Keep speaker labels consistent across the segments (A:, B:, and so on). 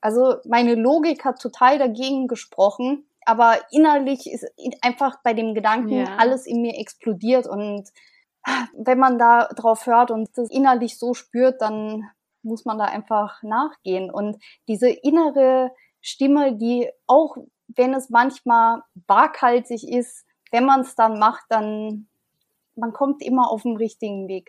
A: Also meine Logik hat total dagegen gesprochen, aber innerlich ist einfach bei dem Gedanken ja. alles in mir explodiert und wenn man da drauf hört und das innerlich so spürt, dann muss man da einfach nachgehen. Und diese innere Stimme, die auch wenn es manchmal waghalsig ist, wenn man es dann macht, dann man kommt immer auf den richtigen Weg.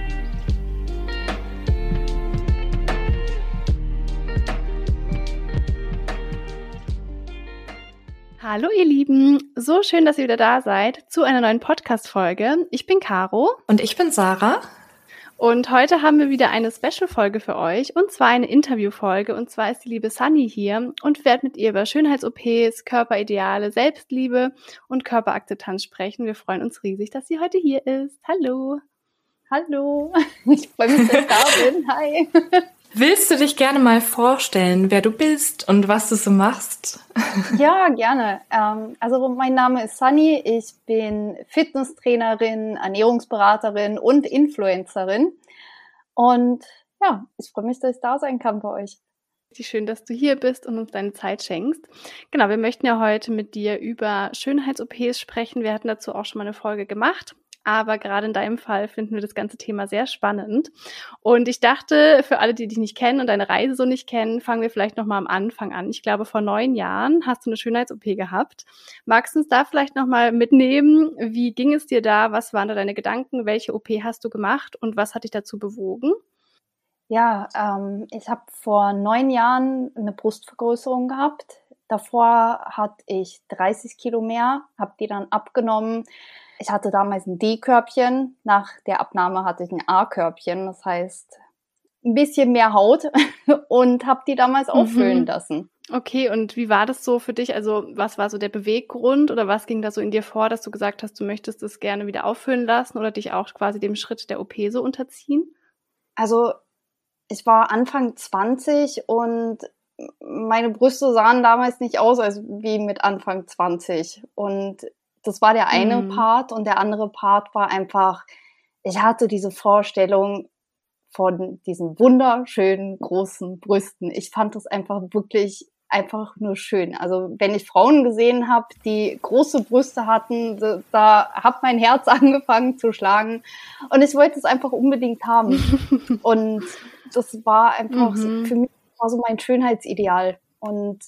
B: Hallo ihr Lieben, so schön, dass ihr wieder da seid zu einer neuen Podcast-Folge. Ich bin Caro.
C: Und ich bin Sarah.
B: Und heute haben wir wieder eine Special-Folge für euch und zwar eine Interview-Folge. Und zwar ist die liebe Sunny hier und werde mit ihr über Schönheits-OPs, Körperideale, Selbstliebe und Körperakzeptanz sprechen. Wir freuen uns riesig, dass sie heute hier ist. Hallo.
A: Hallo. Ich freue mich, dass ich da bin. Hi.
C: Willst du dich gerne mal vorstellen, wer du bist und was du so machst?
A: Ja, gerne. Ähm, also mein Name ist Sunny. Ich bin Fitnesstrainerin, Ernährungsberaterin und Influencerin. Und ja, ich freue mich, dass ich da sein kann bei euch.
B: Richtig schön, dass du hier bist und uns deine Zeit schenkst. Genau, wir möchten ja heute mit dir über Schönheits-OPs sprechen. Wir hatten dazu auch schon mal eine Folge gemacht. Aber gerade in deinem Fall finden wir das ganze Thema sehr spannend. Und ich dachte, für alle, die dich nicht kennen und deine Reise so nicht kennen, fangen wir vielleicht nochmal am Anfang an. Ich glaube, vor neun Jahren hast du eine Schönheits-OP gehabt. Magst du uns da vielleicht nochmal mitnehmen? Wie ging es dir da? Was waren da deine Gedanken? Welche OP hast du gemacht und was hat dich dazu bewogen?
A: Ja, ähm, ich habe vor neun Jahren eine Brustvergrößerung gehabt. Davor hatte ich 30 Kilo mehr, habe die dann abgenommen ich hatte damals ein D-Körbchen. Nach der Abnahme hatte ich ein A-Körbchen. Das heißt, ein bisschen mehr Haut und habe die damals mhm. auffüllen lassen.
B: Okay, und wie war das so für dich? Also, was war so der Beweggrund oder was ging da so in dir vor, dass du gesagt hast, du möchtest es gerne wieder auffüllen lassen oder dich auch quasi dem Schritt der OP so unterziehen?
A: Also, ich war Anfang 20 und meine Brüste sahen damals nicht aus als wie mit Anfang 20. Und das war der eine mhm. Part und der andere Part war einfach, ich hatte diese Vorstellung von diesen wunderschönen großen Brüsten. Ich fand das einfach wirklich einfach nur schön. Also wenn ich Frauen gesehen habe, die große Brüste hatten, da, hat mein Herz angefangen zu schlagen und ich wollte es einfach unbedingt haben. und das war einfach mhm. für mich war so mein Schönheitsideal. Und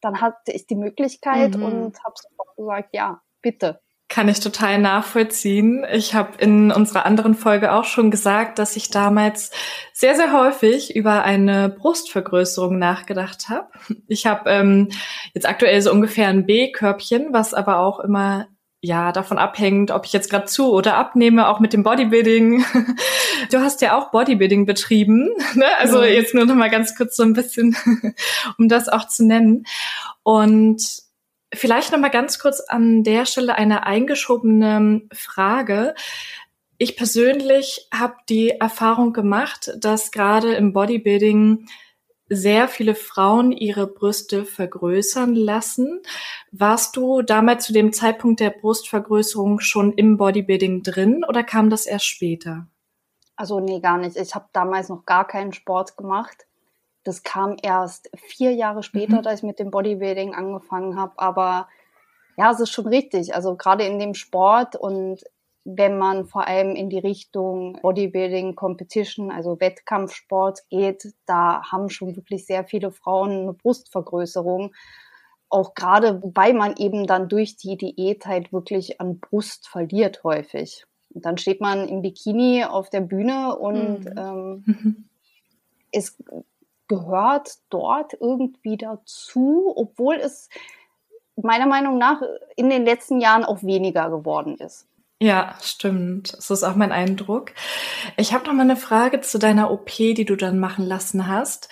A: dann hatte ich die Möglichkeit mhm. und habe sofort gesagt, ja, bitte.
C: Kann ich total nachvollziehen. Ich habe in unserer anderen Folge auch schon gesagt, dass ich damals sehr, sehr häufig über eine Brustvergrößerung nachgedacht habe. Ich habe ähm, jetzt aktuell so ungefähr ein B-Körbchen, was aber auch immer ja davon abhängt, ob ich jetzt gerade zu oder abnehme, auch mit dem Bodybuilding. Du hast ja auch Bodybuilding betrieben, ne? also mhm. jetzt nur noch mal ganz kurz so ein bisschen, um das auch zu nennen. Und Vielleicht noch mal ganz kurz an der Stelle eine eingeschobene Frage. Ich persönlich habe die Erfahrung gemacht, dass gerade im Bodybuilding sehr viele Frauen ihre Brüste vergrößern lassen. Warst du damals zu dem Zeitpunkt der Brustvergrößerung schon im Bodybuilding drin oder kam das erst später?
A: Also nee, gar nicht. Ich habe damals noch gar keinen Sport gemacht. Das kam erst vier Jahre später, mhm. da ich mit dem Bodybuilding angefangen habe. Aber ja, es ist schon richtig. Also gerade in dem Sport und wenn man vor allem in die Richtung Bodybuilding, Competition, also Wettkampfsport geht, da haben schon wirklich sehr viele Frauen eine Brustvergrößerung. Auch gerade, wobei man eben dann durch die Diät halt wirklich an Brust verliert häufig. Und dann steht man im Bikini auf der Bühne und mhm. ähm, ist gehört dort irgendwie dazu, obwohl es meiner Meinung nach in den letzten Jahren auch weniger geworden ist.
C: Ja, stimmt. Das ist auch mein Eindruck. Ich habe noch mal eine Frage zu deiner OP, die du dann machen lassen hast.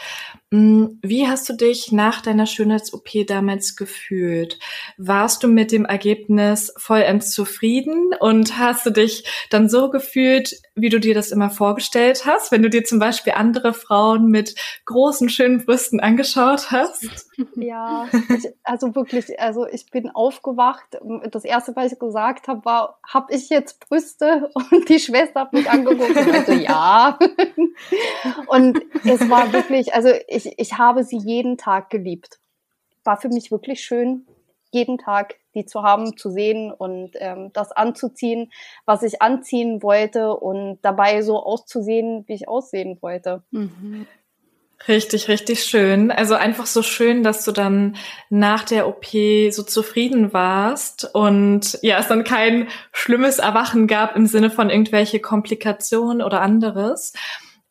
C: Mm, wie hast du dich nach deiner Schönheits-OP damals gefühlt? Warst du mit dem Ergebnis vollends zufrieden und hast du dich dann so gefühlt, wie du dir das immer vorgestellt hast, wenn du dir zum Beispiel andere Frauen mit großen, schönen Brüsten angeschaut hast?
A: Ja, ich, also wirklich, also ich bin aufgewacht. Das erste, was ich gesagt habe, war, habe ich jetzt Brüste? Und die Schwester hat mich angeguckt und meinte, ja. Und es war wirklich, also ich, ich habe sie jeden Tag geliebt. War für mich wirklich schön, jeden Tag die zu haben, zu sehen und ähm, das anzuziehen, was ich anziehen wollte und dabei so auszusehen, wie ich aussehen wollte. Mhm.
C: Richtig, richtig schön. Also einfach so schön, dass du dann nach der OP so zufrieden warst und ja, es dann kein schlimmes Erwachen gab im Sinne von irgendwelche Komplikationen oder anderes.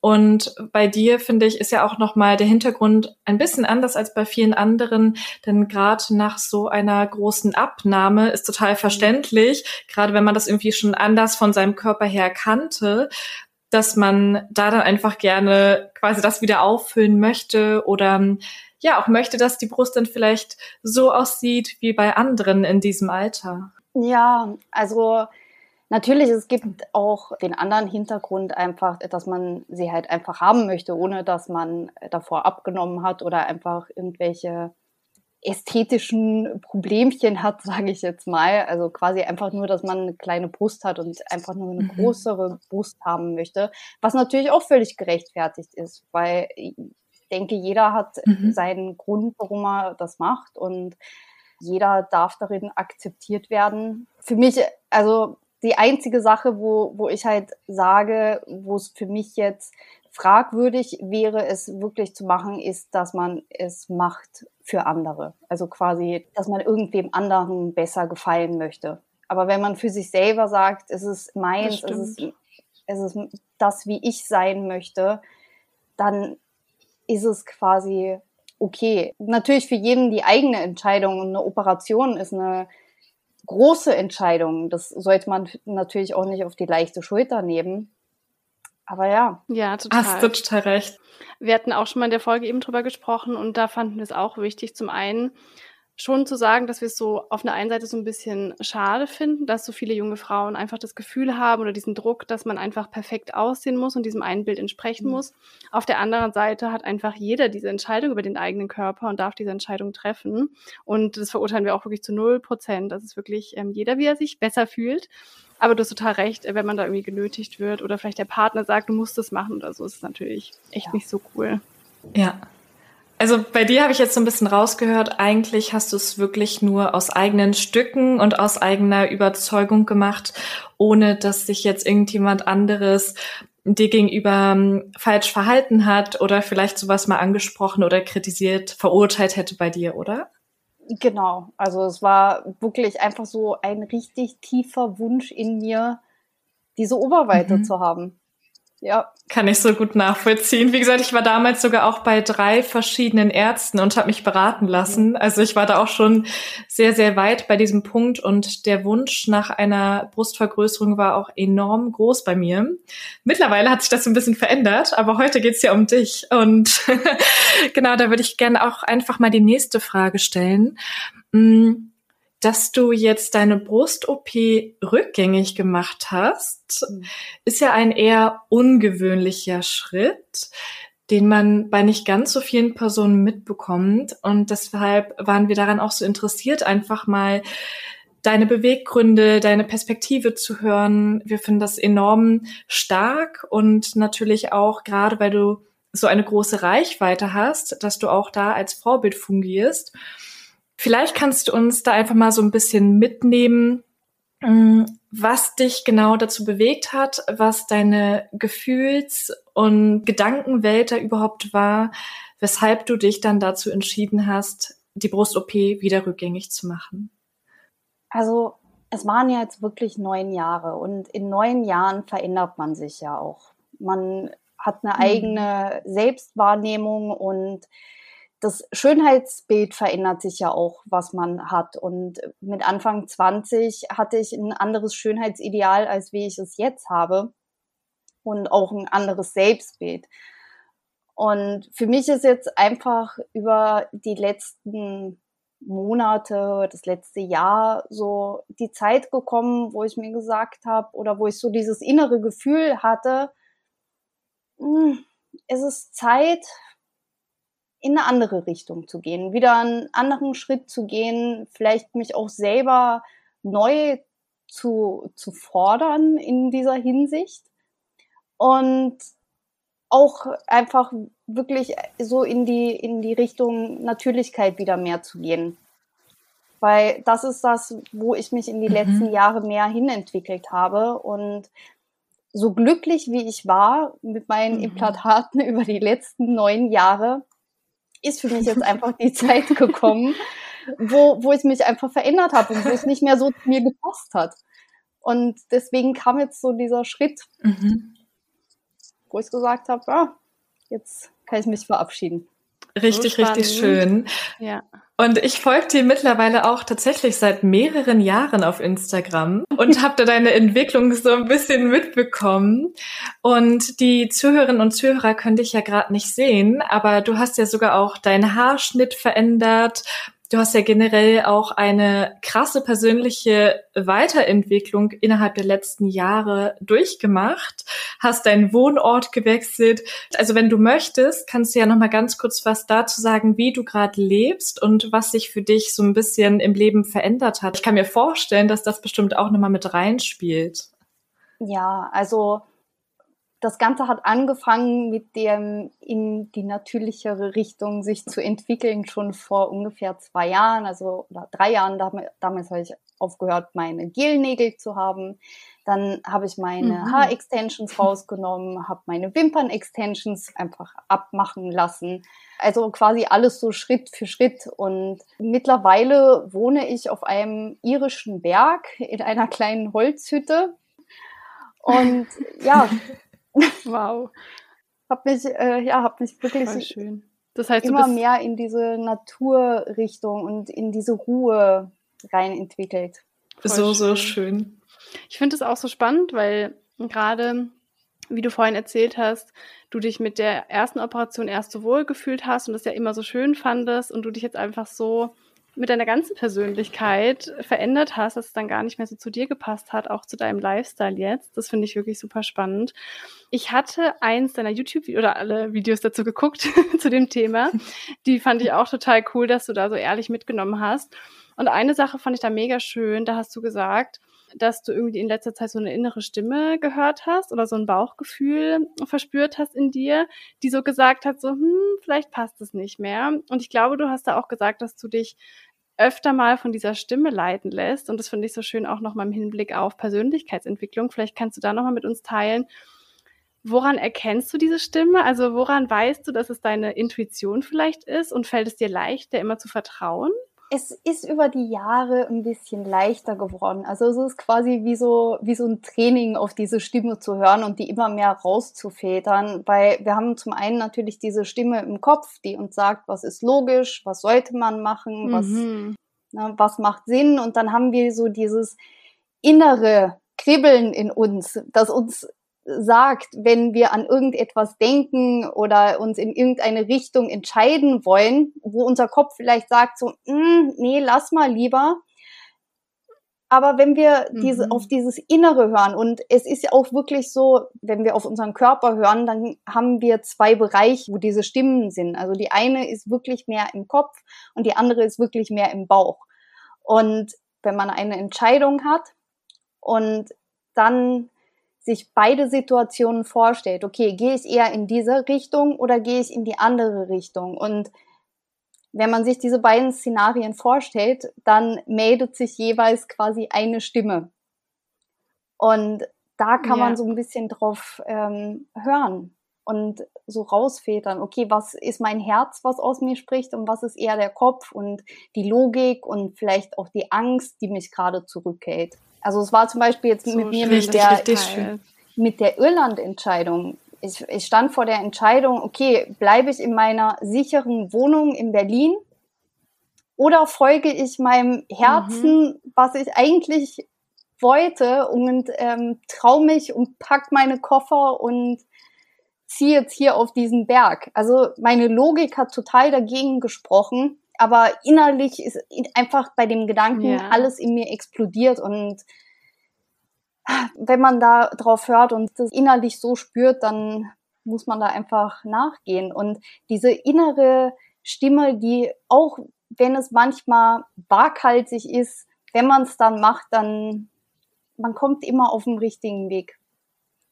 C: Und bei dir finde ich ist ja auch noch mal der Hintergrund ein bisschen anders als bei vielen anderen, denn gerade nach so einer großen Abnahme ist total verständlich, gerade wenn man das irgendwie schon anders von seinem Körper her kannte, dass man da dann einfach gerne quasi das wieder auffüllen möchte oder ja auch möchte, dass die Brust dann vielleicht so aussieht wie bei anderen in diesem Alter.
A: Ja, also Natürlich, es gibt auch den anderen Hintergrund einfach, dass man sie halt einfach haben möchte, ohne dass man davor abgenommen hat oder einfach irgendwelche ästhetischen Problemchen hat, sage ich jetzt mal. Also quasi einfach nur, dass man eine kleine Brust hat und einfach nur eine mhm. größere Brust haben möchte, was natürlich auch völlig gerechtfertigt ist, weil ich denke, jeder hat mhm. seinen Grund, warum er das macht und jeder darf darin akzeptiert werden. Für mich, also die einzige Sache, wo, wo ich halt sage, wo es für mich jetzt fragwürdig wäre, es wirklich zu machen, ist, dass man es macht für andere. Also quasi, dass man irgendwem anderen besser gefallen möchte. Aber wenn man für sich selber sagt, es ist meins, es ist, es ist das, wie ich sein möchte, dann ist es quasi okay. Natürlich für jeden die eigene Entscheidung. Eine Operation ist eine große Entscheidungen. Das sollte man natürlich auch nicht auf die leichte Schulter nehmen. Aber ja.
B: Ja, total.
C: Hast du total recht.
B: Wir hatten auch schon mal in der Folge eben drüber gesprochen und da fanden wir es auch wichtig. Zum einen, schon zu sagen, dass wir es so auf einer einen Seite so ein bisschen schade finden, dass so viele junge Frauen einfach das Gefühl haben oder diesen Druck, dass man einfach perfekt aussehen muss und diesem einen Bild entsprechen mhm. muss. Auf der anderen Seite hat einfach jeder diese Entscheidung über den eigenen Körper und darf diese Entscheidung treffen. Und das verurteilen wir auch wirklich zu null Prozent. Das ist wirklich ähm, jeder, wie er sich besser fühlt. Aber du hast total recht, wenn man da irgendwie genötigt wird oder vielleicht der Partner sagt, du musst das machen oder so, ist es natürlich echt ja. nicht so cool.
C: Ja, also bei dir habe ich jetzt so ein bisschen rausgehört, eigentlich hast du es wirklich nur aus eigenen Stücken und aus eigener Überzeugung gemacht, ohne dass sich jetzt irgendjemand anderes dir gegenüber ähm, falsch verhalten hat oder vielleicht sowas mal angesprochen oder kritisiert, verurteilt hätte bei dir, oder?
A: Genau, also es war wirklich einfach so ein richtig tiefer Wunsch in mir, diese Oberweite mhm. zu haben.
C: Ja. Kann ich so gut nachvollziehen. Wie gesagt, ich war damals sogar auch bei drei verschiedenen Ärzten und habe mich beraten lassen. Also ich war da auch schon sehr, sehr weit bei diesem Punkt und der Wunsch nach einer Brustvergrößerung war auch enorm groß bei mir. Mittlerweile hat sich das ein bisschen verändert, aber heute geht's ja um dich. Und genau, da würde ich gerne auch einfach mal die nächste Frage stellen. Mm, dass du jetzt deine Brust-OP rückgängig gemacht hast, mhm. ist ja ein eher ungewöhnlicher Schritt, den man bei nicht ganz so vielen Personen mitbekommt. Und deshalb waren wir daran auch so interessiert, einfach mal deine Beweggründe, deine Perspektive zu hören. Wir finden das enorm stark und natürlich auch gerade, weil du so eine große Reichweite hast, dass du auch da als Vorbild fungierst. Vielleicht kannst du uns da einfach mal so ein bisschen mitnehmen, mm, was dich genau dazu bewegt hat, was deine Gefühls- und Gedankenwelt da überhaupt war, weshalb du dich dann dazu entschieden hast, die Brust-OP wieder rückgängig zu machen.
A: Also es waren ja jetzt wirklich neun Jahre und in neun Jahren verändert man sich ja auch. Man hat eine mhm. eigene Selbstwahrnehmung und das Schönheitsbild verändert sich ja auch, was man hat. Und mit Anfang 20 hatte ich ein anderes Schönheitsideal, als wie ich es jetzt habe. Und auch ein anderes Selbstbild. Und für mich ist jetzt einfach über die letzten Monate, das letzte Jahr so die Zeit gekommen, wo ich mir gesagt habe oder wo ich so dieses innere Gefühl hatte, hm, es ist Zeit, in eine andere Richtung zu gehen, wieder einen anderen Schritt zu gehen, vielleicht mich auch selber neu zu, zu fordern in dieser Hinsicht und auch einfach wirklich so in die, in die Richtung Natürlichkeit wieder mehr zu gehen. Weil das ist das, wo ich mich in die mhm. letzten Jahre mehr hinentwickelt habe und so glücklich wie ich war mit meinen mhm. Implantaten über die letzten neun Jahre, ist für mich jetzt einfach die Zeit gekommen, wo, wo ich mich einfach verändert habe und wo es nicht mehr so zu mir gepasst hat. Und deswegen kam jetzt so dieser Schritt, mhm. wo ich gesagt habe, ja, jetzt kann ich mich verabschieden.
C: Richtig, so richtig schön. Ja. Und ich folge dir mittlerweile auch tatsächlich seit mehreren Jahren auf Instagram und habe da deine Entwicklung so ein bisschen mitbekommen. Und die Zuhörerinnen und Zuhörer können dich ja gerade nicht sehen, aber du hast ja sogar auch deinen Haarschnitt verändert Du hast ja generell auch eine krasse persönliche Weiterentwicklung innerhalb der letzten Jahre durchgemacht, hast deinen Wohnort gewechselt. Also wenn du möchtest, kannst du ja noch mal ganz kurz was dazu sagen, wie du gerade lebst und was sich für dich so ein bisschen im Leben verändert hat. Ich kann mir vorstellen, dass das bestimmt auch noch mal mit reinspielt.
A: Ja, also das Ganze hat angefangen mit dem in die natürlichere Richtung sich zu entwickeln schon vor ungefähr zwei Jahren, also oder drei Jahren. Damals habe ich aufgehört, meine Gelnägel zu haben. Dann habe ich meine mhm. Haarextensions rausgenommen, habe meine Wimpern-Extensions einfach abmachen lassen. Also quasi alles so Schritt für Schritt. Und mittlerweile wohne ich auf einem irischen Berg in einer kleinen Holzhütte. Und ja,
B: Wow.
A: hab mich, äh, ja, hab mich wirklich Das heißt, immer mehr in diese Naturrichtung und in diese Ruhe rein entwickelt.
C: So, schön. so schön.
B: Ich finde es auch so spannend, weil gerade, wie du vorhin erzählt hast, du dich mit der ersten Operation erst so wohl gefühlt hast und das ja immer so schön fandest und du dich jetzt einfach so mit deiner ganzen Persönlichkeit verändert hast, dass es dann gar nicht mehr so zu dir gepasst hat, auch zu deinem Lifestyle jetzt. Das finde ich wirklich super spannend. Ich hatte eins deiner YouTube oder alle Videos dazu geguckt zu dem Thema. Die fand ich auch total cool, dass du da so ehrlich mitgenommen hast. Und eine Sache fand ich da mega schön. Da hast du gesagt, dass du irgendwie in letzter Zeit so eine innere Stimme gehört hast oder so ein Bauchgefühl verspürt hast in dir, die so gesagt hat, so, hm, vielleicht passt es nicht mehr. Und ich glaube, du hast da auch gesagt, dass du dich öfter mal von dieser Stimme leiten lässt. Und das finde ich so schön auch nochmal im Hinblick auf Persönlichkeitsentwicklung. Vielleicht kannst du da nochmal mit uns teilen. Woran erkennst du diese Stimme? Also woran weißt du, dass es deine Intuition vielleicht ist und fällt es dir leicht, der immer zu vertrauen?
A: Es ist über die Jahre ein bisschen leichter geworden. Also es ist quasi wie so, wie so ein Training auf diese Stimme zu hören und die immer mehr rauszufedern, weil wir haben zum einen natürlich diese Stimme im Kopf, die uns sagt, was ist logisch, was sollte man machen, was, mhm. ne, was macht Sinn und dann haben wir so dieses innere Kribbeln in uns, das uns sagt, wenn wir an irgendetwas denken oder uns in irgendeine Richtung entscheiden wollen, wo unser Kopf vielleicht sagt so, mm, nee, lass mal lieber. Aber wenn wir diese, mhm. auf dieses Innere hören, und es ist ja auch wirklich so, wenn wir auf unseren Körper hören, dann haben wir zwei Bereiche, wo diese Stimmen sind. Also die eine ist wirklich mehr im Kopf und die andere ist wirklich mehr im Bauch. Und wenn man eine Entscheidung hat und dann sich beide Situationen vorstellt. Okay, gehe ich eher in diese Richtung oder gehe ich in die andere Richtung? Und wenn man sich diese beiden Szenarien vorstellt, dann meldet sich jeweils quasi eine Stimme. Und da kann ja. man so ein bisschen drauf ähm, hören und so rausfedern, okay, was ist mein Herz, was aus mir spricht und was ist eher der Kopf und die Logik und vielleicht auch die Angst, die mich gerade zurückhält. Also es war zum Beispiel jetzt so mit mir mit der, mit der Irland-Entscheidung. Ich, ich stand vor der Entscheidung, okay, bleibe ich in meiner sicheren Wohnung in Berlin oder folge ich meinem Herzen, mhm. was ich eigentlich wollte und ähm, traue mich und pack meine Koffer und ziehe jetzt hier auf diesen Berg. Also meine Logik hat total dagegen gesprochen, aber innerlich ist einfach bei dem Gedanken ja. alles in mir explodiert und wenn man da drauf hört und das innerlich so spürt, dann muss man da einfach nachgehen. Und diese innere Stimme, die auch, wenn es manchmal waghalsig ist, wenn man es dann macht, dann man kommt immer auf den richtigen Weg.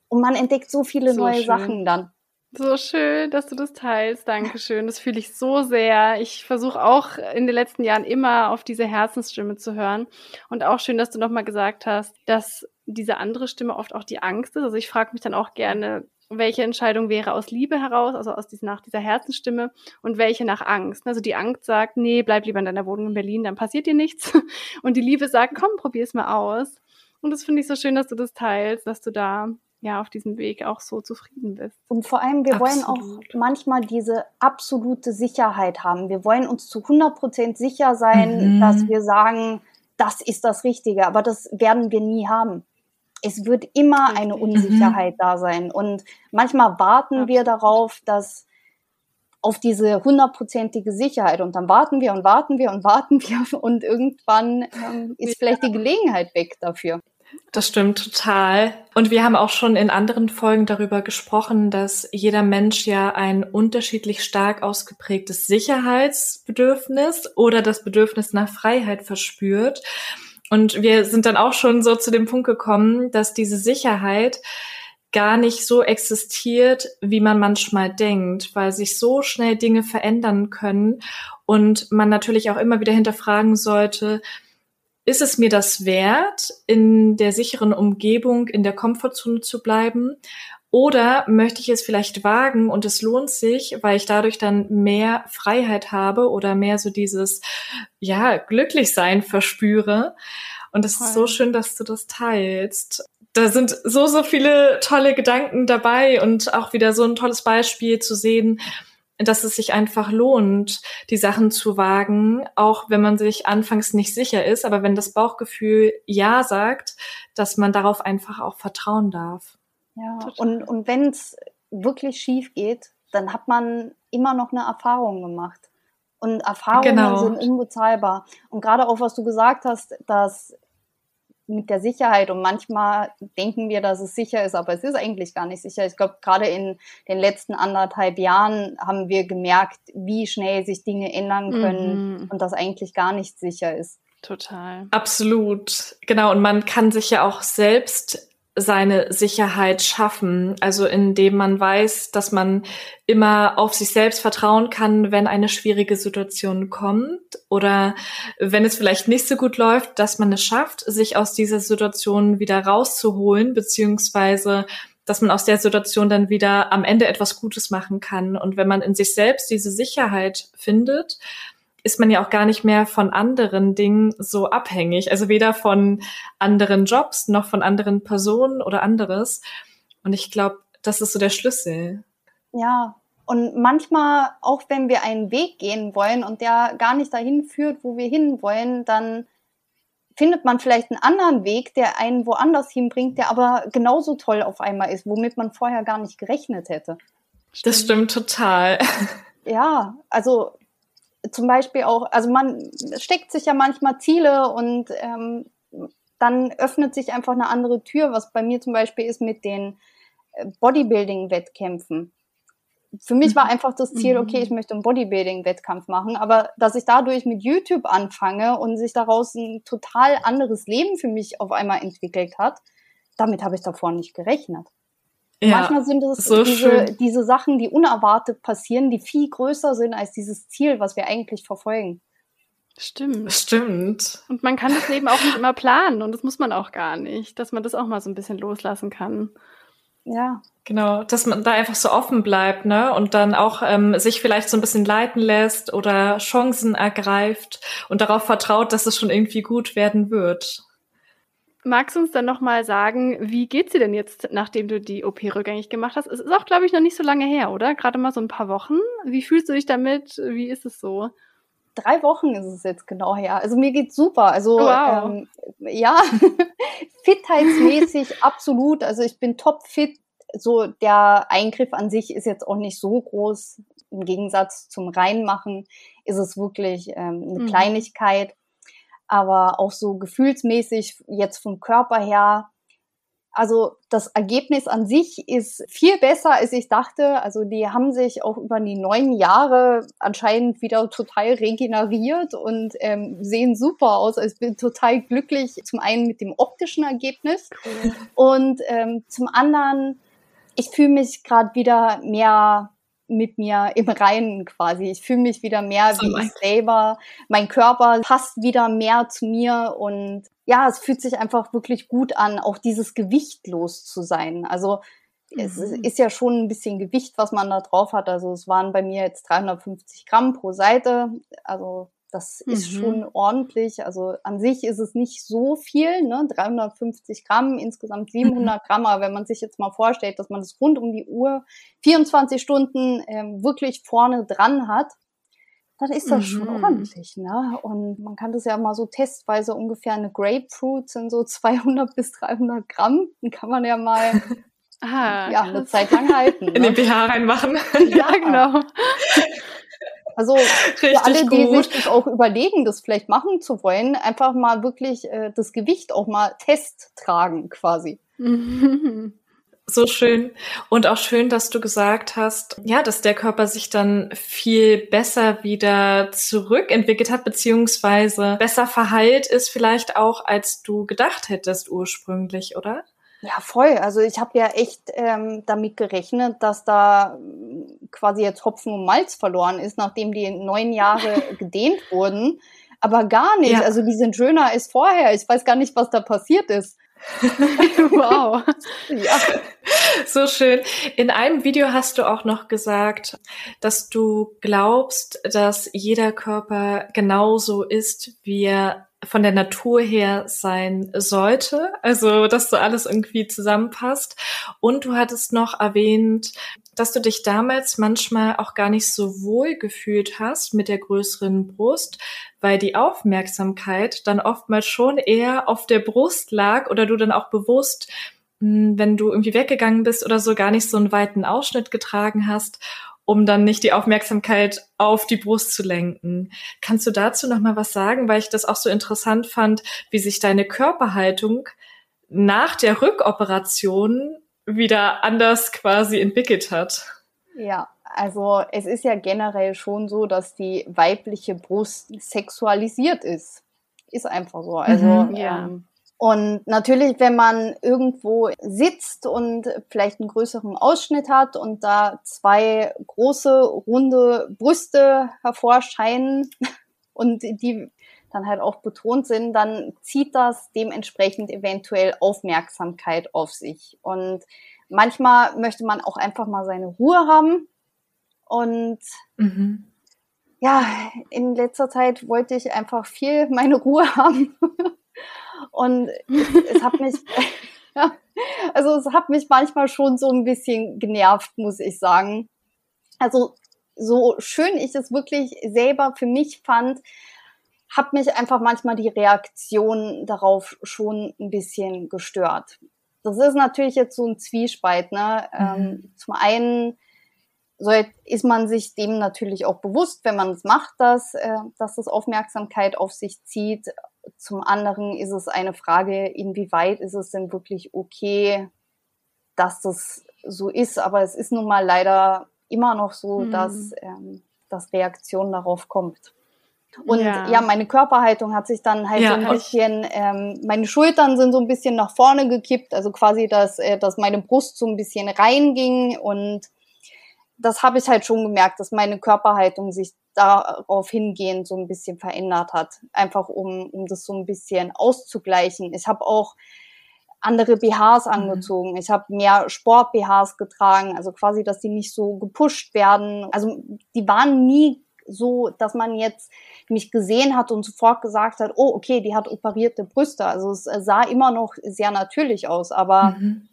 A: Und man entdeckt so viele so neue schön. Sachen dann.
B: So schön, dass du das teilst. Dankeschön. Das fühle ich so sehr. Ich versuche auch in den letzten Jahren immer auf diese Herzensstimme zu hören. Und auch schön, dass du nochmal gesagt hast, dass diese andere Stimme oft auch die Angst ist. Also ich frage mich dann auch gerne, welche Entscheidung wäre aus Liebe heraus, also aus dieser, nach dieser Herzensstimme und welche nach Angst. Also die Angst sagt, nee, bleib lieber in deiner Wohnung in Berlin, dann passiert dir nichts. Und die Liebe sagt, komm, probier's mal aus. Und das finde ich so schön, dass du das teilst, dass du da ja auf diesem Weg auch so zufrieden bist.
A: Und vor allem, wir Absolut. wollen auch manchmal diese absolute Sicherheit haben. Wir wollen uns zu 100 Prozent sicher sein, mhm. dass wir sagen, das ist das Richtige. Aber das werden wir nie haben. Es wird immer eine Unsicherheit mhm. da sein. Und manchmal warten Absolut. wir darauf, dass auf diese hundertprozentige Sicherheit und dann warten wir und warten wir und warten wir und irgendwann ähm, ist vielleicht die Gelegenheit weg dafür.
C: Das stimmt total. Und wir haben auch schon in anderen Folgen darüber gesprochen, dass jeder Mensch ja ein unterschiedlich stark ausgeprägtes Sicherheitsbedürfnis oder das Bedürfnis nach Freiheit verspürt. Und wir sind dann auch schon so zu dem Punkt gekommen, dass diese Sicherheit gar nicht so existiert, wie man manchmal denkt, weil sich so schnell Dinge verändern können und man natürlich auch immer wieder hinterfragen sollte, ist es mir das wert, in der sicheren Umgebung, in der Komfortzone zu bleiben? Oder möchte ich es vielleicht wagen und es lohnt sich, weil ich dadurch dann mehr Freiheit habe oder mehr so dieses, ja, glücklich sein verspüre? Und es ist so schön, dass du das teilst. Da sind so, so viele tolle Gedanken dabei und auch wieder so ein tolles Beispiel zu sehen, dass es sich einfach lohnt, die Sachen zu wagen, auch wenn man sich anfangs nicht sicher ist, aber wenn das Bauchgefühl Ja sagt, dass man darauf einfach auch vertrauen darf.
A: Ja, und, und wenn es wirklich schief geht, dann hat man immer noch eine Erfahrung gemacht. Und Erfahrungen genau. sind unbezahlbar. Und gerade auch, was du gesagt hast, dass mit der Sicherheit und manchmal denken wir, dass es sicher ist, aber es ist eigentlich gar nicht sicher. Ich glaube, gerade in den letzten anderthalb Jahren haben wir gemerkt, wie schnell sich Dinge ändern können mhm. und dass eigentlich gar nicht sicher ist.
B: Total.
C: Absolut. Genau. Und man kann sich ja auch selbst seine Sicherheit schaffen. Also indem man weiß, dass man immer auf sich selbst vertrauen kann, wenn eine schwierige Situation kommt oder wenn es vielleicht nicht so gut läuft, dass man es schafft, sich aus dieser Situation wieder rauszuholen, beziehungsweise dass man aus der Situation dann wieder am Ende etwas Gutes machen kann. Und wenn man in sich selbst diese Sicherheit findet, ist man ja auch gar nicht mehr von anderen Dingen so abhängig. Also weder von anderen Jobs noch von anderen Personen oder anderes. Und ich glaube, das ist so der Schlüssel.
A: Ja, und manchmal, auch wenn wir einen Weg gehen wollen und der gar nicht dahin führt, wo wir hin wollen, dann findet man vielleicht einen anderen Weg, der einen woanders hinbringt, der aber genauso toll auf einmal ist, womit man vorher gar nicht gerechnet hätte.
C: Das stimmt total.
A: Ja, also zum Beispiel auch, also man steckt sich ja manchmal Ziele und ähm, dann öffnet sich einfach eine andere Tür, was bei mir zum Beispiel ist mit den äh, Bodybuilding-Wettkämpfen. Für mich war mhm. einfach das Ziel, mhm. okay, ich möchte einen Bodybuilding-Wettkampf machen, aber dass ich dadurch mit YouTube anfange und sich daraus ein total anderes Leben für mich auf einmal entwickelt hat, damit habe ich davor nicht gerechnet. Ja, Manchmal sind es so diese, diese Sachen, die unerwartet passieren, die viel größer sind als dieses Ziel, was wir eigentlich verfolgen.
B: Stimmt.
C: Stimmt.
B: Und man kann das Leben auch nicht immer planen und das muss man auch gar nicht, dass man das auch mal so ein bisschen loslassen kann.
A: Ja.
C: Genau, dass man da einfach so offen bleibt, ne? Und dann auch ähm, sich vielleicht so ein bisschen leiten lässt oder Chancen ergreift und darauf vertraut, dass es schon irgendwie gut werden wird.
B: Magst du uns dann nochmal sagen, wie geht's dir denn jetzt, nachdem du die OP rückgängig gemacht hast? Es ist auch, glaube ich, noch nicht so lange her, oder? Gerade mal so ein paar Wochen. Wie fühlst du dich damit? Wie ist es so?
A: Drei Wochen ist es jetzt genau her. Also mir geht's super. Also wow. ähm, ja, fitheitsmäßig absolut. Also ich bin topfit. so der Eingriff an sich ist jetzt auch nicht so groß. Im Gegensatz zum Reinmachen ist es wirklich ähm, eine mhm. Kleinigkeit. Aber auch so gefühlsmäßig jetzt vom Körper her also das Ergebnis an sich ist viel besser, als ich dachte. Also die haben sich auch über die neun Jahre anscheinend wieder total regeneriert und ähm, sehen super aus. Also ich bin total glücklich, zum einen mit dem optischen Ergebnis cool. und ähm, zum anderen, ich fühle mich gerade wieder mehr mit mir im Reinen quasi. Ich fühle mich wieder mehr so wie ich selber. Mein Körper passt wieder mehr zu mir und ja, es fühlt sich einfach wirklich gut an, auch dieses Gewicht los zu sein. Also mhm. es ist ja schon ein bisschen Gewicht, was man da drauf hat. Also es waren bei mir jetzt 350 Gramm pro Seite. Also das mhm. ist schon ordentlich. Also an sich ist es nicht so viel, ne? 350 Gramm, insgesamt 700 Gramm. Aber wenn man sich jetzt mal vorstellt, dass man das rund um die Uhr 24 Stunden ähm, wirklich vorne dran hat, dann ist das mhm. schon ordentlich. Ne? Und man kann das ja mal so testweise ungefähr eine Grapefruit sind so 200 bis 300 Gramm. Dann kann man ja mal ah, ja, eine Zeit lang halten.
C: In ne? den BH reinmachen.
B: ja, genau.
A: Also Richtig für alle, die gut. sich das auch überlegen, das vielleicht machen zu wollen, einfach mal wirklich äh, das Gewicht auch mal test tragen quasi.
C: So schön. Und auch schön, dass du gesagt hast, ja, dass der Körper sich dann viel besser wieder zurückentwickelt hat, beziehungsweise besser verheilt ist vielleicht auch, als du gedacht hättest ursprünglich, oder?
A: Ja, voll. Also ich habe ja echt ähm, damit gerechnet, dass da ähm, quasi jetzt Hopfen und Malz verloren ist, nachdem die neun Jahre gedehnt wurden. Aber gar nicht. Ja. Also die sind schöner als vorher. Ich weiß gar nicht, was da passiert ist.
C: wow. ja. So schön. In einem Video hast du auch noch gesagt, dass du glaubst, dass jeder Körper genauso ist, wie er von der Natur her sein sollte. Also, dass so alles irgendwie zusammenpasst. Und du hattest noch erwähnt, dass du dich damals manchmal auch gar nicht so wohl gefühlt hast mit der größeren Brust, weil die Aufmerksamkeit dann oftmals schon eher auf der Brust lag oder du dann auch bewusst, hm, wenn du irgendwie weggegangen bist oder so, gar nicht so einen weiten Ausschnitt getragen hast, um dann nicht die Aufmerksamkeit auf die Brust zu lenken. Kannst du dazu noch mal was sagen, weil ich das auch so interessant fand, wie sich deine Körperhaltung nach der Rückoperation wieder anders quasi entwickelt hat.
A: Ja, also es ist ja generell schon so, dass die weibliche Brust sexualisiert ist. Ist einfach so. Also mhm, ja. ähm, und natürlich, wenn man irgendwo sitzt und vielleicht einen größeren Ausschnitt hat und da zwei große, runde Brüste hervorscheinen und die dann halt auch betont sind, dann zieht das dementsprechend eventuell Aufmerksamkeit auf sich. Und manchmal möchte man auch einfach mal seine Ruhe haben. Und mhm. ja, in letzter Zeit wollte ich einfach viel meine Ruhe haben. Und es, es hat mich, ja, also es hat mich manchmal schon so ein bisschen genervt, muss ich sagen. Also so schön ich es wirklich selber für mich fand, hat mich einfach manchmal die Reaktion darauf schon ein bisschen gestört. Das ist natürlich jetzt so ein Zwiespalt. Ne? Mhm. Ähm, zum einen ist man sich dem natürlich auch bewusst, wenn man es macht, dass, äh, dass das Aufmerksamkeit auf sich zieht. Zum anderen ist es eine Frage, inwieweit ist es denn wirklich okay, dass das so ist. Aber es ist nun mal leider immer noch so, mhm. dass, ähm, dass Reaktion darauf kommt. Und ja. ja. meine Körperhaltung hat sich dann halt ja, so ein bisschen, ähm, meine Schultern sind so ein bisschen nach vorne gekippt, also quasi, dass, äh, dass meine Brust so ein bisschen reinging und das habe ich halt schon gemerkt, dass meine Körperhaltung sich darauf hingehend so ein bisschen verändert hat. Einfach um, um das so ein bisschen auszugleichen. Ich habe auch andere BHs mhm. angezogen. Mhm. Ich habe mehr Sport-BHs getragen, also quasi, dass die nicht so gepusht werden. Also die waren nie so, dass man jetzt mich gesehen hat und sofort gesagt hat, oh, okay, die hat operierte Brüste. Also es sah immer noch sehr natürlich aus, aber mhm.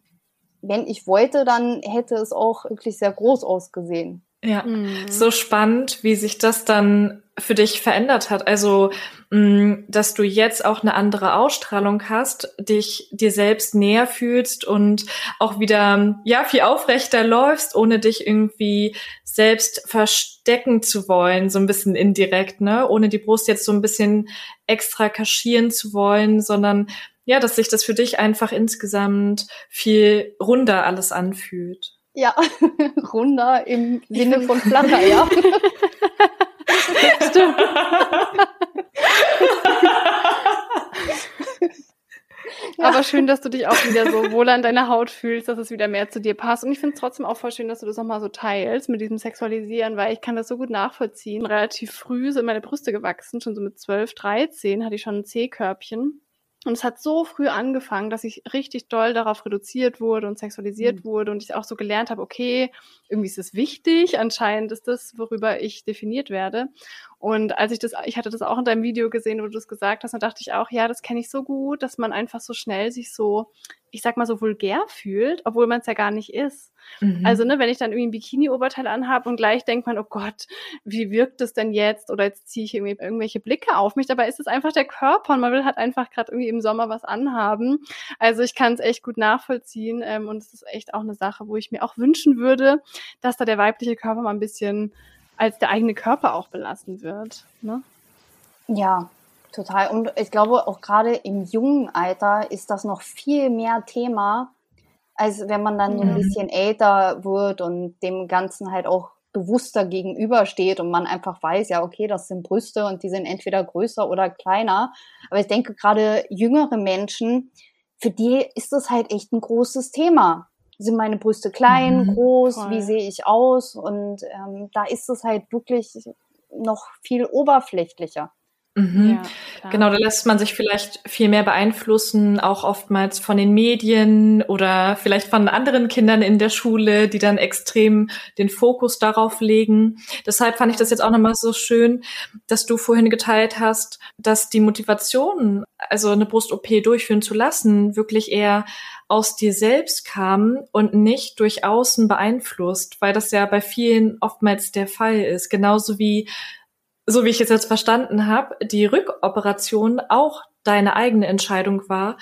A: wenn ich wollte, dann hätte es auch wirklich sehr groß ausgesehen.
C: Ja, mhm. so spannend, wie sich das dann für dich verändert hat. Also, mm, dass du jetzt auch eine andere Ausstrahlung hast, dich dir selbst näher fühlst und auch wieder, ja, viel aufrechter läufst, ohne dich irgendwie selbst verstecken zu wollen, so ein bisschen indirekt, ne, ohne die Brust jetzt so ein bisschen extra kaschieren zu wollen, sondern ja, dass sich das für dich einfach insgesamt viel runder alles anfühlt.
A: Ja, runder im Sinne von flacher, ja. Stimmt.
B: Ja. Aber schön, dass du dich auch wieder so wohl an deiner Haut fühlst, dass es wieder mehr zu dir passt. Und ich finde es trotzdem auch voll schön, dass du das nochmal so teilst mit diesem Sexualisieren, weil ich kann das so gut nachvollziehen. Relativ früh sind meine Brüste gewachsen, schon so mit 12, 13 hatte ich schon ein C-Körbchen. Und es hat so früh angefangen, dass ich richtig doll darauf reduziert wurde und sexualisiert mhm. wurde und ich auch so gelernt habe, okay, irgendwie ist es wichtig, anscheinend ist das, worüber ich definiert werde. Und als ich das, ich hatte das auch in deinem Video gesehen, wo du das gesagt hast, dann dachte ich auch, ja, das kenne ich so gut, dass man einfach so schnell sich so, ich sag mal so vulgär fühlt, obwohl man es ja gar nicht ist. Mhm. Also, ne, wenn ich dann irgendwie ein Bikini-Oberteil anhabe und gleich denkt man, oh Gott, wie wirkt es denn jetzt? Oder jetzt ziehe ich irgendwie irgendwelche Blicke auf mich. Dabei ist es einfach der Körper und man will halt einfach gerade irgendwie im Sommer was anhaben. Also ich kann es echt gut nachvollziehen ähm, und es ist echt auch eine Sache, wo ich mir auch wünschen würde, dass da der weibliche Körper mal ein bisschen als der eigene Körper auch belassen wird. Ne?
A: Ja, total. Und ich glaube, auch gerade im jungen Alter ist das noch viel mehr Thema, als wenn man dann so ein mhm. bisschen älter wird und dem Ganzen halt auch bewusster gegenübersteht und man einfach weiß, ja, okay, das sind Brüste und die sind entweder größer oder kleiner. Aber ich denke, gerade jüngere Menschen, für die ist das halt echt ein großes Thema sind meine Brüste klein, mhm, groß, voll. wie sehe ich aus? Und ähm, da ist es halt wirklich noch viel oberflächlicher.
C: Mhm. Ja, genau, da lässt man sich vielleicht viel mehr beeinflussen, auch oftmals von den Medien oder vielleicht von anderen Kindern in der Schule, die dann extrem den Fokus darauf legen. Deshalb fand ich das jetzt auch nochmal so schön, dass du vorhin geteilt hast, dass die Motivation, also eine Brust-OP durchführen zu lassen, wirklich eher aus dir selbst kam und nicht durch außen beeinflusst, weil das ja bei vielen oftmals der Fall ist. Genauso wie so wie ich es jetzt verstanden habe, die Rückoperation auch deine eigene Entscheidung war,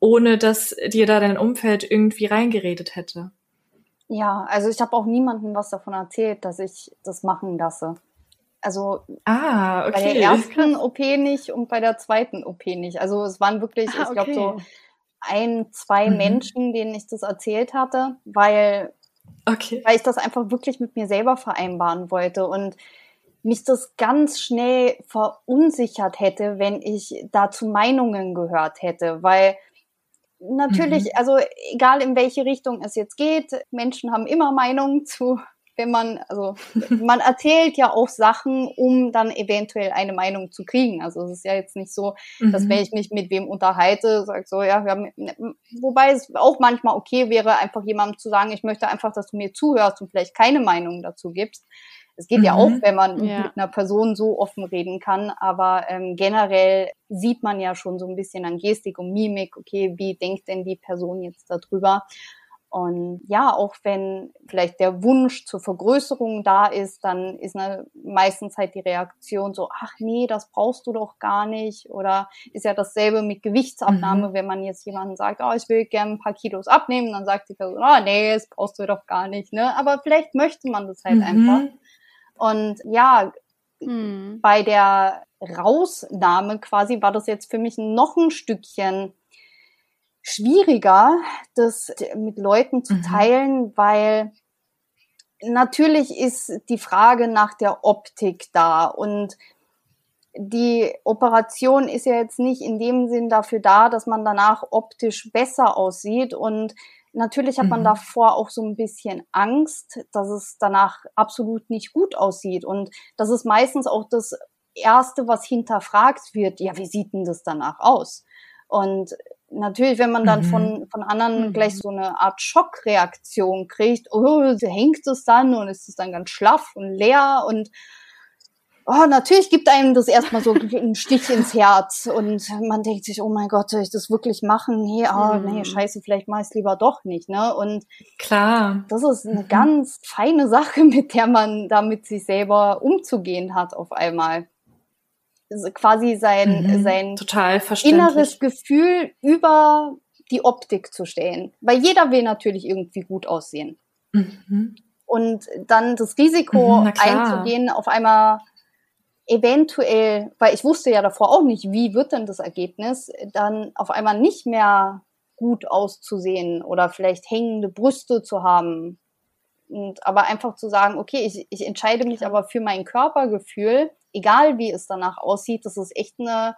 C: ohne dass dir da dein Umfeld irgendwie reingeredet hätte.
A: Ja, also ich habe auch niemandem was davon erzählt, dass ich das machen lasse. Also
C: ah, okay.
A: bei der ersten OP nicht und bei der zweiten OP nicht. Also es waren wirklich, ah, ich glaube, so ein, zwei mhm. Menschen, denen ich das erzählt hatte, weil, okay. weil ich das einfach wirklich mit mir selber vereinbaren wollte. Und mich das ganz schnell verunsichert hätte, wenn ich dazu Meinungen gehört hätte, weil natürlich, mhm. also egal in welche Richtung es jetzt geht, Menschen haben immer Meinungen zu, wenn man, also man erzählt ja auch Sachen, um dann eventuell eine Meinung zu kriegen. Also es ist ja jetzt nicht so, mhm. dass wenn ich mich mit wem unterhalte, sag so, ja, haben, wobei es auch manchmal okay wäre, einfach jemandem zu sagen, ich möchte einfach, dass du mir zuhörst und vielleicht keine Meinung dazu gibst. Es geht mhm. ja auch, mhm. wenn man ja. mit einer Person so offen reden kann, aber ähm, generell sieht man ja schon so ein bisschen an Gestik und Mimik, okay, wie denkt denn die Person jetzt darüber? Und ja, auch wenn vielleicht der Wunsch zur Vergrößerung da ist, dann ist ne, meistens halt die Reaktion so, ach nee, das brauchst du doch gar nicht. Oder ist ja dasselbe mit Gewichtsabnahme, mhm. wenn man jetzt jemanden sagt, oh, ich will gerne ein paar Kilos abnehmen, dann sagt die Person, oh nee, das brauchst du doch gar nicht. Ne? Aber vielleicht möchte man das halt mhm. einfach. Und ja, mhm. bei der Rausnahme quasi war das jetzt für mich noch ein Stückchen schwieriger, das mit Leuten zu mhm. teilen, weil natürlich ist die Frage nach der Optik da und die Operation ist ja jetzt nicht in dem Sinn dafür da, dass man danach optisch besser aussieht und Natürlich hat man mhm. davor auch so ein bisschen Angst, dass es danach absolut nicht gut aussieht. Und das ist meistens auch das Erste, was hinterfragt wird. Ja, wie sieht denn das danach aus? Und natürlich, wenn man dann mhm. von, von anderen mhm. gleich so eine Art Schockreaktion kriegt, oh, hängt es dann und ist es dann ganz schlaff und leer und oh, natürlich gibt einem das erstmal so einen Stich ins Herz und man denkt sich, oh mein Gott, soll ich das wirklich machen? Nee, oh, nee, scheiße, vielleicht mach ich es lieber doch nicht, ne? Und
C: klar,
A: das ist eine mhm. ganz feine Sache, mit der man da mit sich selber umzugehen hat auf einmal. quasi sein, mhm, sein
C: total
A: inneres Gefühl über die Optik zu stellen. Weil jeder will natürlich irgendwie gut aussehen. Mhm. Und dann das Risiko mhm, einzugehen, auf einmal eventuell, weil ich wusste ja davor auch nicht, wie wird denn das Ergebnis, dann auf einmal nicht mehr gut auszusehen oder vielleicht hängende Brüste zu haben. Und aber einfach zu sagen, okay, ich, ich entscheide mich aber für mein Körpergefühl, egal wie es danach aussieht, das ist echt eine,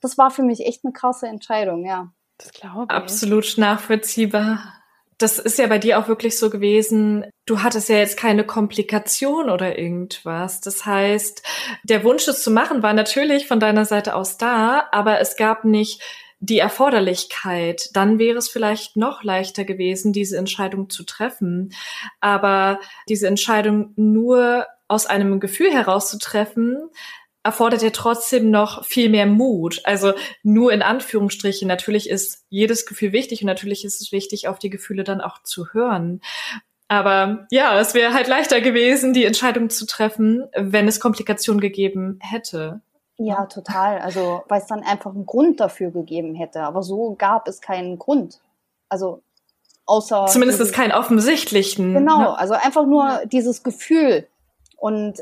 A: das war für mich echt eine krasse Entscheidung, ja.
C: Das glaube ich. Absolut nachvollziehbar. Das ist ja bei dir auch wirklich so gewesen. Du hattest ja jetzt keine Komplikation oder irgendwas. Das heißt, der Wunsch, es zu machen, war natürlich von deiner Seite aus da, aber es gab nicht die Erforderlichkeit, dann wäre es vielleicht noch leichter gewesen, diese Entscheidung zu treffen. Aber diese Entscheidung nur aus einem Gefühl heraus zu treffen, erfordert ja trotzdem noch viel mehr Mut. Also nur in Anführungsstrichen. Natürlich ist jedes Gefühl wichtig und natürlich ist es wichtig, auf die Gefühle dann auch zu hören. Aber ja, es wäre halt leichter gewesen, die Entscheidung zu treffen, wenn es Komplikationen gegeben hätte.
A: Ja, total. Also, weil es dann einfach einen Grund dafür gegeben hätte. Aber so gab es keinen Grund. Also, außer.
C: Zumindest dieses, keinen offensichtlichen.
A: Genau. Ne? Also einfach nur ja. dieses Gefühl. Und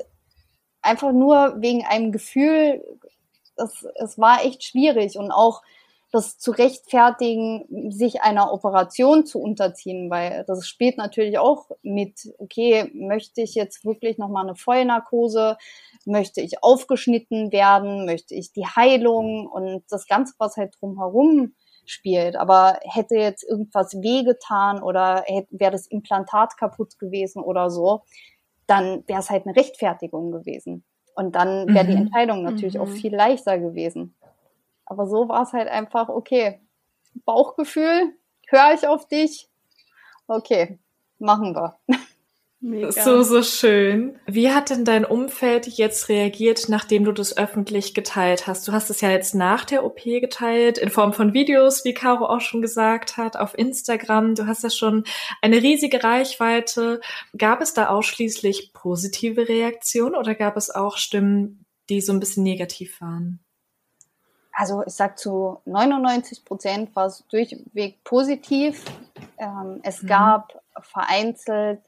A: einfach nur wegen einem Gefühl, das, es war echt schwierig. Und auch, das zu rechtfertigen, sich einer Operation zu unterziehen, weil das spielt natürlich auch mit, okay, möchte ich jetzt wirklich nochmal eine Vollnarkose, möchte ich aufgeschnitten werden, möchte ich die Heilung und das Ganze, was halt drumherum spielt. Aber hätte jetzt irgendwas wehgetan oder wäre das Implantat kaputt gewesen oder so, dann wäre es halt eine Rechtfertigung gewesen. Und dann wäre mhm. die Entscheidung natürlich mhm. auch viel leichter gewesen. Aber so war es halt einfach, okay, Bauchgefühl, höre ich auf dich. Okay, machen wir.
C: Mega. So, so schön. Wie hat denn dein Umfeld jetzt reagiert, nachdem du das öffentlich geteilt hast? Du hast es ja jetzt nach der OP geteilt, in Form von Videos, wie Caro auch schon gesagt hat, auf Instagram. Du hast ja schon eine riesige Reichweite. Gab es da ausschließlich positive Reaktionen oder gab es auch Stimmen, die so ein bisschen negativ waren?
A: also ich sag zu 99 Prozent war es durchweg positiv. Ähm, es mhm. gab vereinzelt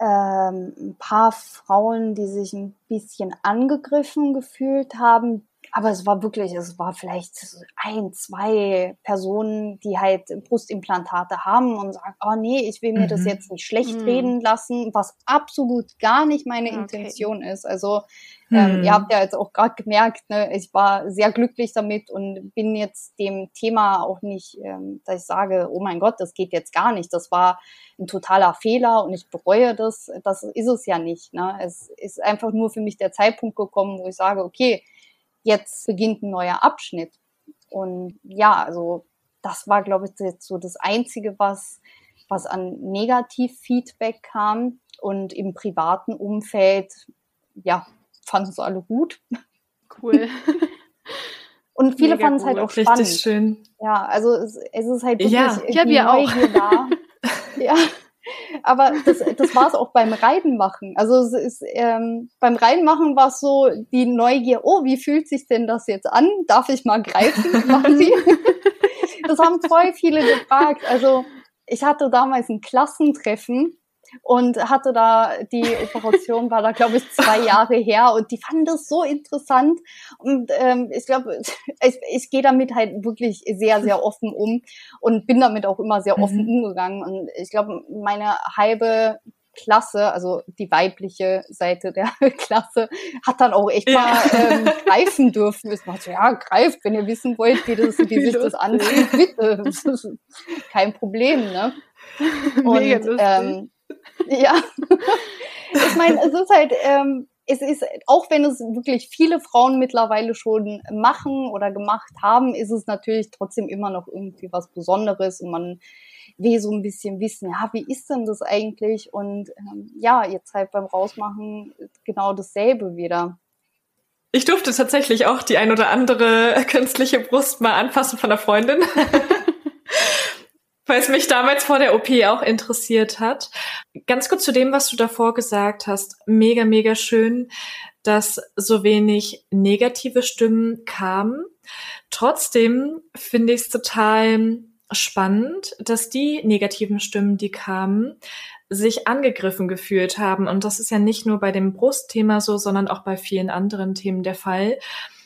A: ähm, ein paar Frauen, die sich ein bisschen angegriffen gefühlt haben, aber es war wirklich, es war vielleicht ein, zwei Personen, die halt Brustimplantate haben und sagen, oh nee, ich will mir mhm. das jetzt nicht schlecht mhm. reden lassen, was absolut gar nicht meine okay. Intention ist. Also ähm, mhm. ihr habt ja jetzt auch gerade gemerkt, ne, ich war sehr glücklich damit und bin jetzt dem Thema auch nicht, ähm, dass ich sage, oh mein Gott, das geht jetzt gar nicht. Das war ein totaler Fehler und ich bereue das. Das ist es ja nicht. Ne? Es ist einfach nur für mich der Zeitpunkt gekommen, wo ich sage, okay, jetzt beginnt ein neuer Abschnitt. Und ja, also das war, glaube ich, jetzt so das Einzige, was, was an Negativ-Feedback kam. Und im privaten Umfeld, ja, fanden es alle gut.
B: Cool.
A: Und viele fanden es halt auch spannend.
C: Richtig schön.
A: Ja, also es, es ist halt wirklich
C: ja,
A: ich die Neugier auch. da. ja. Aber das, das war es auch beim Reinmachen. Also es ist ähm, beim Reinmachen war es so die Neugier, oh, wie fühlt sich denn das jetzt an? Darf ich mal greifen? quasi? das haben voll viele gefragt. Also ich hatte damals ein Klassentreffen und hatte da, die Operation war da, glaube ich, zwei Jahre her und die fanden das so interessant und ähm, ich glaube, ich, ich gehe damit halt wirklich sehr, sehr offen um und bin damit auch immer sehr offen mhm. umgegangen und ich glaube, meine halbe Klasse, also die weibliche Seite der Klasse, hat dann auch echt ja. mal ähm, greifen dürfen. Es war so, ja, greift, wenn ihr wissen wollt, wie, das, wie sich das anfühlt, bitte. Ist kein Problem, ne? Und ähm, ja. ich meine, es ist halt, ähm, es ist, auch wenn es wirklich viele Frauen mittlerweile schon machen oder gemacht haben, ist es natürlich trotzdem immer noch irgendwie was Besonderes und man will so ein bisschen wissen, ja, wie ist denn das eigentlich? Und ähm, ja, jetzt halt beim Rausmachen genau dasselbe wieder.
C: Ich durfte tatsächlich auch die ein oder andere künstliche Brust mal anfassen von der Freundin. weil es mich damals vor der OP auch interessiert hat. Ganz kurz zu dem, was du davor gesagt hast. Mega, mega schön. dass so wenig negative Stimmen kamen. Trotzdem finde ich es total spannend, dass die negativen Stimmen, die kamen, sich angegriffen gefühlt haben. Und das ist ja nicht nur bei dem Brustthema so, sondern auch bei vielen anderen Themen der Fall.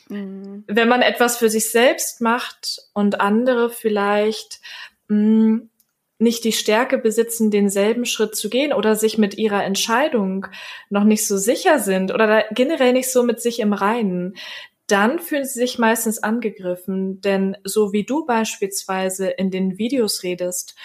C: Mhm. Wenn man etwas für sich selbst macht und andere vielleicht hm, nicht die Stärke besitzen, denselben Schritt zu gehen oder sich mit ihrer Entscheidung noch nicht so sicher sind oder generell nicht so mit sich im Reinen, dann fühlen sie sich meistens angegriffen. Denn so wie du beispielsweise in den Videos redest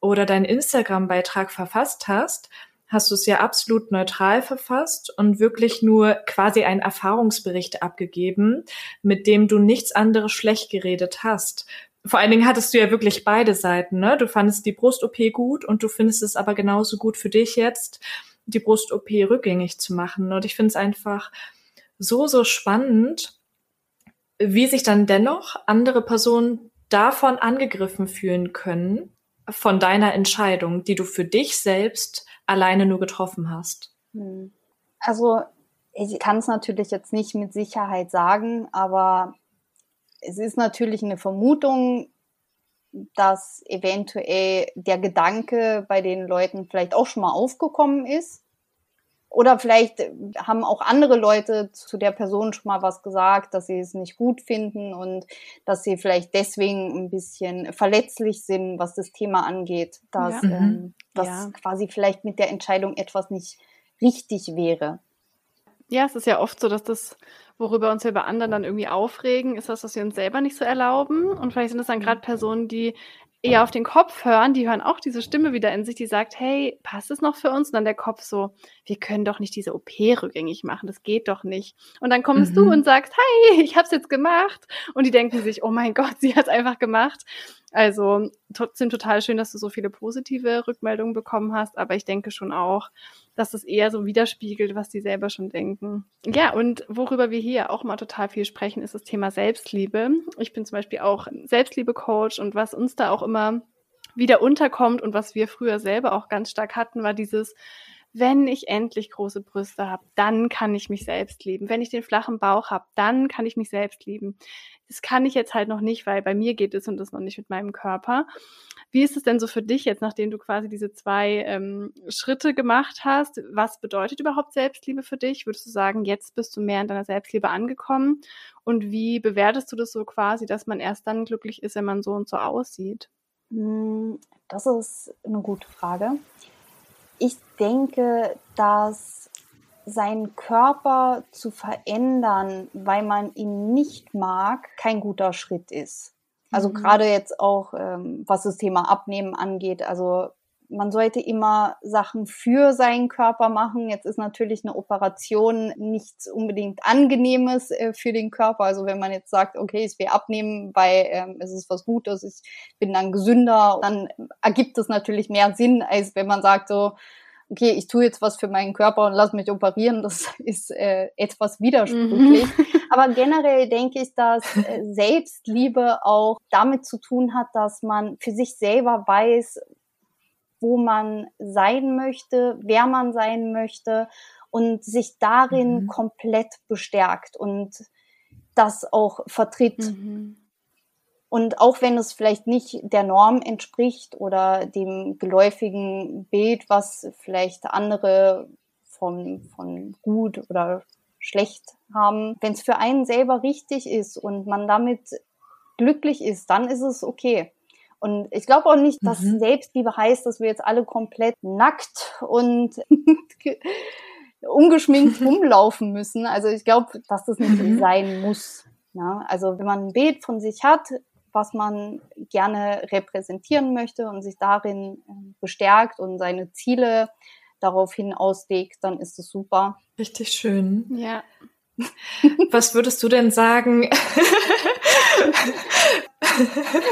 C: oder deinen Instagram-Beitrag verfasst hast, hast du es ja absolut neutral verfasst und wirklich nur quasi einen Erfahrungsbericht abgegeben, mit dem du nichts anderes schlecht geredet hast. Vor allen Dingen hattest du ja wirklich beide Seiten, ne? Du fandest die Brust-OP gut und du findest es aber genauso gut für dich jetzt, die Brust-OP rückgängig zu machen. Und ich finde es einfach so, so spannend, wie sich dann dennoch andere Personen davon angegriffen fühlen können, von deiner Entscheidung, die du für dich selbst alleine nur getroffen hast. Hm.
A: Also ich kann es natürlich jetzt nicht mit Sicherheit sagen, aber es ist natürlich eine Vermutung, dass eventuell der Gedanke bei den Leuten vielleicht auch schon mal aufgekommen ist. Oder vielleicht haben auch andere Leute zu der Person schon mal was gesagt, dass sie es nicht gut finden und dass sie vielleicht deswegen ein bisschen verletzlich sind, was das Thema angeht, dass, ja. ähm, mhm. dass ja. quasi vielleicht mit der Entscheidung etwas nicht richtig wäre.
B: Ja, es ist ja oft so, dass das, worüber uns wir bei anderen dann irgendwie aufregen, ist das, was wir uns selber nicht so erlauben. Und vielleicht sind es dann mhm. gerade Personen, die eher auf den Kopf hören, die hören auch diese Stimme wieder in sich, die sagt, hey, passt es noch für uns? Und dann der Kopf so, wir können doch nicht diese OP rückgängig machen, das geht doch nicht. Und dann kommst mhm. du und sagst, hey, ich hab's jetzt gemacht. Und die denken sich, oh mein Gott, sie hat's einfach gemacht. Also trotzdem total schön, dass du so viele positive Rückmeldungen bekommen hast, aber ich denke schon auch, dass es eher so widerspiegelt, was die selber schon denken. Ja, und worüber wir hier auch mal total viel sprechen, ist das Thema Selbstliebe. Ich bin zum Beispiel auch Selbstliebe-Coach und was uns da auch immer wieder unterkommt und was wir früher selber auch ganz stark hatten, war dieses, wenn ich endlich große Brüste habe, dann kann ich mich selbst lieben. Wenn ich den flachen Bauch habe, dann kann ich mich selbst lieben. Das kann ich jetzt halt noch nicht, weil bei mir geht es und das noch nicht mit meinem Körper. Wie ist es denn so für dich jetzt, nachdem du quasi diese zwei ähm, Schritte gemacht hast? Was bedeutet überhaupt Selbstliebe für dich? Würdest du sagen, jetzt bist du mehr in deiner Selbstliebe angekommen? Und wie bewertest du das so quasi, dass man erst dann glücklich ist, wenn man so und so aussieht?
A: Hm, das ist eine gute Frage. Ich denke, dass seinen Körper zu verändern, weil man ihn nicht mag, kein guter Schritt ist. Also mhm. gerade jetzt auch, ähm, was das Thema Abnehmen angeht. Also man sollte immer Sachen für seinen Körper machen. Jetzt ist natürlich eine Operation nichts unbedingt Angenehmes äh, für den Körper. Also wenn man jetzt sagt, okay, ich will abnehmen, weil ähm, es ist was Gutes, ich bin dann gesünder, dann ergibt es natürlich mehr Sinn, als wenn man sagt so, okay, ich tue jetzt was für meinen Körper und lass mich operieren, das ist äh, etwas widersprüchlich. Mhm. Aber generell denke ich, dass äh, Selbstliebe auch damit zu tun hat, dass man für sich selber weiß, wo man sein möchte, wer man sein möchte und sich darin mhm. komplett bestärkt und das auch vertritt. Mhm. Und auch wenn es vielleicht nicht der Norm entspricht oder dem geläufigen Bild, was vielleicht andere von, von gut oder schlecht haben, wenn es für einen selber richtig ist und man damit glücklich ist, dann ist es okay. Und ich glaube auch nicht, dass mhm. Selbstliebe heißt, dass wir jetzt alle komplett nackt und ungeschminkt rumlaufen müssen. Also ich glaube, dass das nicht mhm. sein muss. Ja, also wenn man ein Bild von sich hat, was man gerne repräsentieren möchte und sich darin ähm, bestärkt und seine Ziele daraufhin auslegt, dann ist es super.
C: Richtig schön.
B: Ja.
C: Was würdest du denn sagen?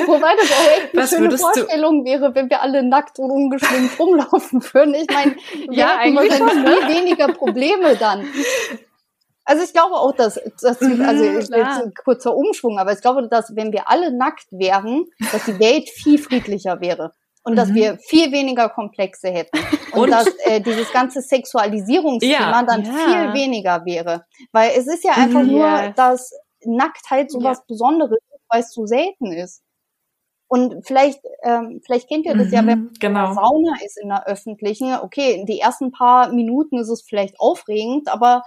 A: Wobei das auch echt eine Was schöne Vorstellung du? wäre, wenn wir alle nackt und ungeschminkt rumlaufen würden. Ich meine, wir ja, hätten wahrscheinlich viel weniger Probleme dann. Also ich glaube auch, dass, dass mhm, also jetzt ein kurzer Umschwung, aber ich glaube, dass wenn wir alle nackt wären, dass die Welt viel friedlicher wäre. Und mhm. dass wir viel weniger Komplexe hätten und, und? dass äh, dieses ganze Sexualisierungsthema ja, dann ja. viel weniger wäre. Weil es ist ja einfach mhm, nur, dass Nacktheit sowas ja. Besonderes ist, weil es so selten ist. Und vielleicht, ähm, vielleicht kennt ihr das mhm, ja, wenn genau. Sauna ist in der öffentlichen. Okay, die ersten paar Minuten ist es vielleicht aufregend, aber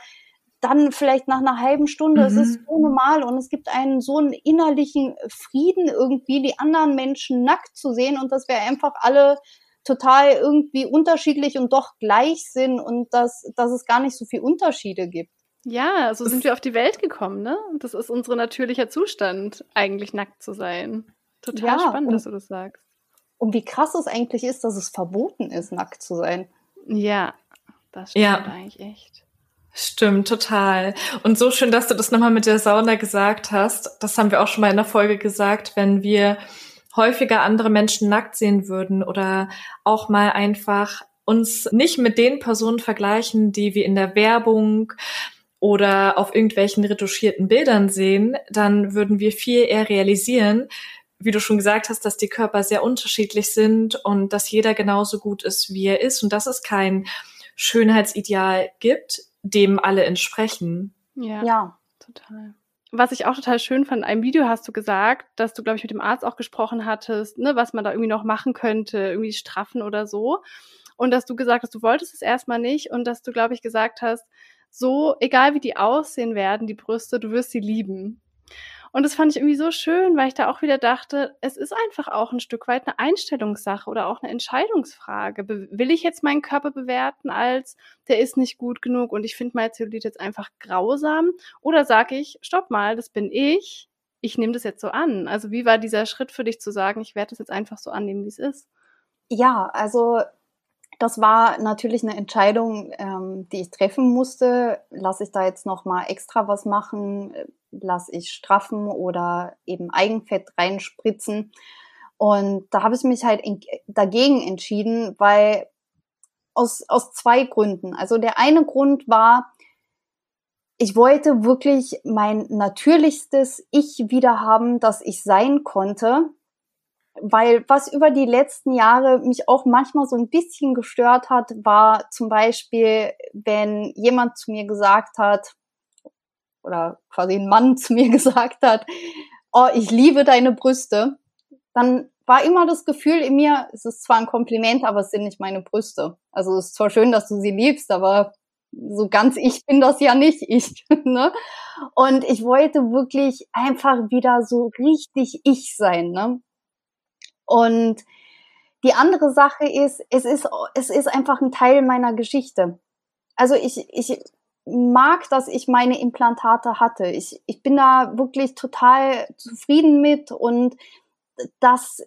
A: dann vielleicht nach einer halben Stunde, mhm. es ist so normal und es gibt einen so einen innerlichen Frieden irgendwie, die anderen Menschen nackt zu sehen und dass wir einfach alle total irgendwie unterschiedlich und doch gleich sind und dass, dass es gar nicht so viel Unterschiede gibt.
B: Ja, so sind wir auf die Welt gekommen, ne? Das ist unser natürlicher Zustand, eigentlich nackt zu sein. Total ja, spannend, und, dass du das sagst.
A: Und wie krass es eigentlich ist, dass es verboten ist, nackt zu sein.
B: Ja, das stimmt ja. eigentlich echt.
C: Stimmt, total. Und so schön, dass du das nochmal mit der Sauna gesagt hast. Das haben wir auch schon mal in der Folge gesagt, wenn wir häufiger andere Menschen nackt sehen würden oder auch mal einfach uns nicht mit den Personen vergleichen, die wir in der Werbung oder auf irgendwelchen retuschierten Bildern sehen, dann würden wir viel eher realisieren, wie du schon gesagt hast, dass die Körper sehr unterschiedlich sind und dass jeder genauso gut ist, wie er ist und dass es kein Schönheitsideal gibt, dem alle entsprechen.
B: Ja, ja. total. Was ich auch total schön fand, in einem Video hast du gesagt, dass du, glaube ich, mit dem Arzt auch gesprochen hattest, ne, was man da irgendwie noch machen könnte, irgendwie straffen oder so. Und dass du gesagt hast, du wolltest es erstmal nicht und dass du, glaube ich, gesagt hast, so, egal wie die aussehen werden, die Brüste, du wirst sie lieben. Und das fand ich irgendwie so schön, weil ich da auch wieder dachte, es ist einfach auch ein Stück weit eine Einstellungssache oder auch eine Entscheidungsfrage. Be will ich jetzt meinen Körper bewerten als, der ist nicht gut genug und ich finde mein Zellulit jetzt einfach grausam? Oder sage ich, stopp mal, das bin ich, ich nehme das jetzt so an. Also wie war dieser Schritt für dich zu sagen, ich werde das jetzt einfach so annehmen, wie es ist?
A: Ja, also das war natürlich eine Entscheidung, ähm, die ich treffen musste. Lasse ich da jetzt noch mal extra was machen? Lasse ich straffen oder eben Eigenfett reinspritzen? Und da habe ich mich halt dagegen entschieden, weil aus, aus zwei Gründen. Also der eine Grund war, ich wollte wirklich mein natürlichstes Ich wieder haben, das ich sein konnte weil was über die letzten Jahre mich auch manchmal so ein bisschen gestört hat, war zum Beispiel, wenn jemand zu mir gesagt hat, oder quasi ein Mann zu mir gesagt hat, oh, ich liebe deine Brüste, dann war immer das Gefühl in mir, es ist zwar ein Kompliment, aber es sind nicht meine Brüste. Also es ist zwar schön, dass du sie liebst, aber so ganz ich bin das ja nicht ich. Ne? Und ich wollte wirklich einfach wieder so richtig ich sein. Ne? Und die andere Sache ist, es ist, es ist einfach ein Teil meiner Geschichte. Also ich, ich mag, dass ich meine Implantate hatte. Ich, ich bin da wirklich total zufrieden mit und das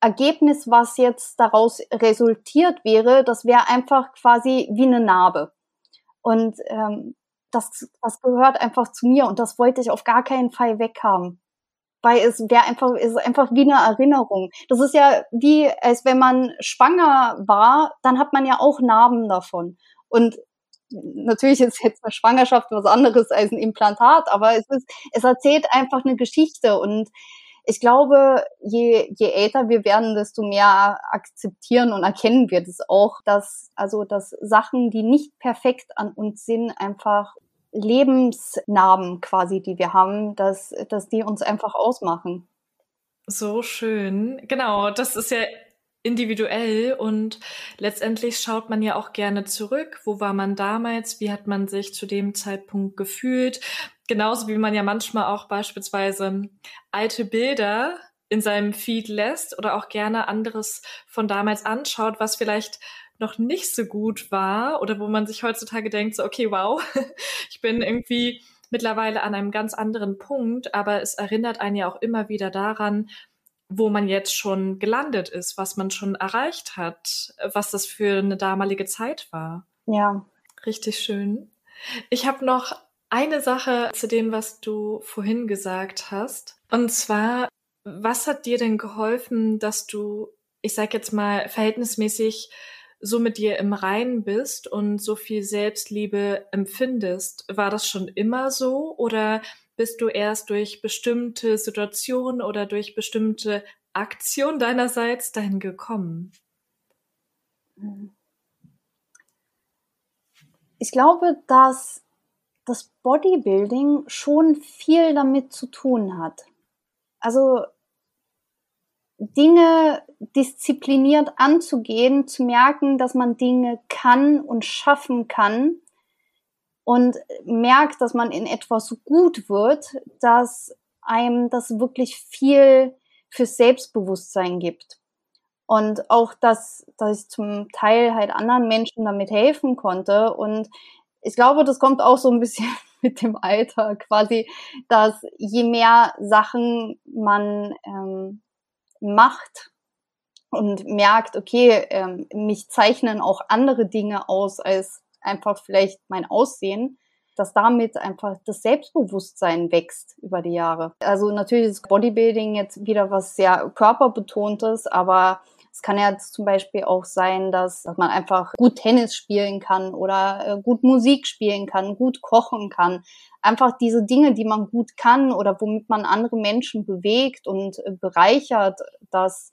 A: Ergebnis, was jetzt daraus resultiert wäre, das wäre einfach quasi wie eine Narbe. Und ähm, das, das gehört einfach zu mir und das wollte ich auf gar keinen Fall weghaben weil es wäre einfach, es ist einfach wie eine Erinnerung. Das ist ja wie, als wenn man schwanger war, dann hat man ja auch Narben davon. Und natürlich ist jetzt eine Schwangerschaft was anderes als ein Implantat, aber es ist, es erzählt einfach eine Geschichte und ich glaube, je, je älter wir werden, desto mehr akzeptieren und erkennen wir das auch, dass, also, dass Sachen, die nicht perfekt an uns sind, einfach Lebensnarben quasi, die wir haben, dass, dass die uns einfach ausmachen.
C: So schön. Genau, das ist ja individuell und letztendlich schaut man ja auch gerne zurück. Wo war man damals? Wie hat man sich zu dem Zeitpunkt gefühlt? Genauso wie man ja manchmal auch beispielsweise alte Bilder in seinem Feed lässt oder auch gerne anderes von damals anschaut, was vielleicht noch nicht so gut war oder wo man sich heutzutage denkt, so, okay, wow, ich bin irgendwie mittlerweile an einem ganz anderen Punkt, aber es erinnert einen ja auch immer wieder daran, wo man jetzt schon gelandet ist, was man schon erreicht hat, was das für eine damalige Zeit war.
A: Ja.
C: Richtig schön. Ich habe noch eine Sache zu dem, was du vorhin gesagt hast. Und zwar, was hat dir denn geholfen, dass du, ich sag jetzt mal, verhältnismäßig so mit dir im Reinen bist und so viel Selbstliebe empfindest. War das schon immer so oder bist du erst durch bestimmte Situationen oder durch bestimmte Aktion deinerseits dahin gekommen?
A: Ich glaube, dass das Bodybuilding schon viel damit zu tun hat. Also Dinge diszipliniert anzugehen, zu merken, dass man Dinge kann und schaffen kann und merkt, dass man in etwas gut wird, dass einem das wirklich viel fürs Selbstbewusstsein gibt. Und auch, dass, dass ich zum Teil halt anderen Menschen damit helfen konnte. Und ich glaube, das kommt auch so ein bisschen mit dem Alter quasi, dass je mehr Sachen man ähm, macht und merkt, okay, ähm, mich zeichnen auch andere Dinge aus als einfach vielleicht mein Aussehen, dass damit einfach das Selbstbewusstsein wächst über die Jahre. Also natürlich ist Bodybuilding jetzt wieder was sehr körperbetontes, aber es kann ja zum Beispiel auch sein, dass, dass man einfach gut Tennis spielen kann oder äh, gut Musik spielen kann, gut kochen kann. Einfach diese Dinge, die man gut kann oder womit man andere Menschen bewegt und äh, bereichert, dass,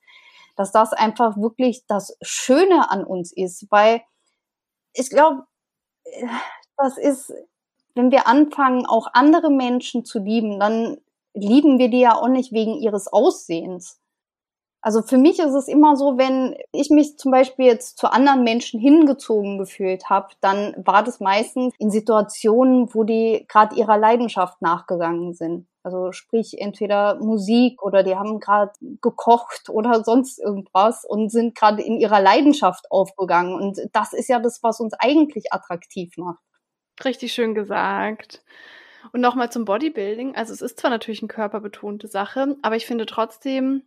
A: dass das einfach wirklich das Schöne an uns ist. Weil ich glaube, äh, das ist, wenn wir anfangen, auch andere Menschen zu lieben, dann lieben wir die ja auch nicht wegen ihres Aussehens also für mich ist es immer so, wenn ich mich zum Beispiel jetzt zu anderen Menschen hingezogen gefühlt habe, dann war das meistens in Situationen, wo die gerade ihrer Leidenschaft nachgegangen sind. Also sprich entweder Musik oder die haben gerade gekocht oder sonst irgendwas und sind gerade in ihrer Leidenschaft aufgegangen. Und das ist ja das, was uns eigentlich attraktiv macht.
B: Richtig schön gesagt. Und nochmal zum Bodybuilding. Also es ist zwar natürlich eine körperbetonte Sache, aber ich finde trotzdem,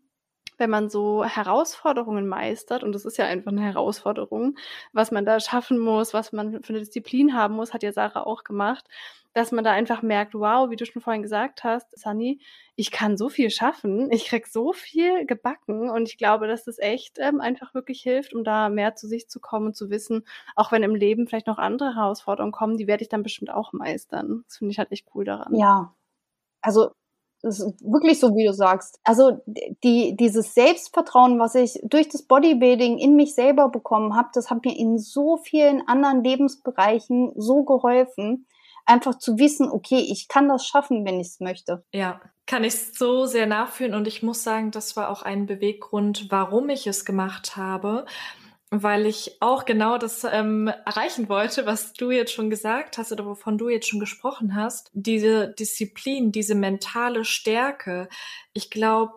B: wenn man so Herausforderungen meistert, und das ist ja einfach eine Herausforderung, was man da schaffen muss, was man für eine Disziplin haben muss, hat ja Sarah auch gemacht, dass man da einfach merkt, wow, wie du schon vorhin gesagt hast, Sunny, ich kann so viel schaffen, ich krieg so viel gebacken und ich glaube, dass das echt ähm, einfach wirklich hilft, um da mehr zu sich zu kommen und zu wissen, auch wenn im Leben vielleicht noch andere Herausforderungen kommen, die werde ich dann bestimmt auch meistern. Das finde ich halt echt cool daran.
A: Ja, also das ist wirklich so, wie du sagst. Also die, dieses Selbstvertrauen, was ich durch das Bodybuilding in mich selber bekommen habe, das hat mir in so vielen anderen Lebensbereichen so geholfen, einfach zu wissen, okay, ich kann das schaffen, wenn ich es möchte.
C: Ja, kann ich so sehr nachfühlen und ich muss sagen, das war auch ein Beweggrund, warum ich es gemacht habe weil ich auch genau das ähm, erreichen wollte, was du jetzt schon gesagt hast oder wovon du jetzt schon gesprochen hast. Diese Disziplin, diese mentale Stärke. Ich glaube,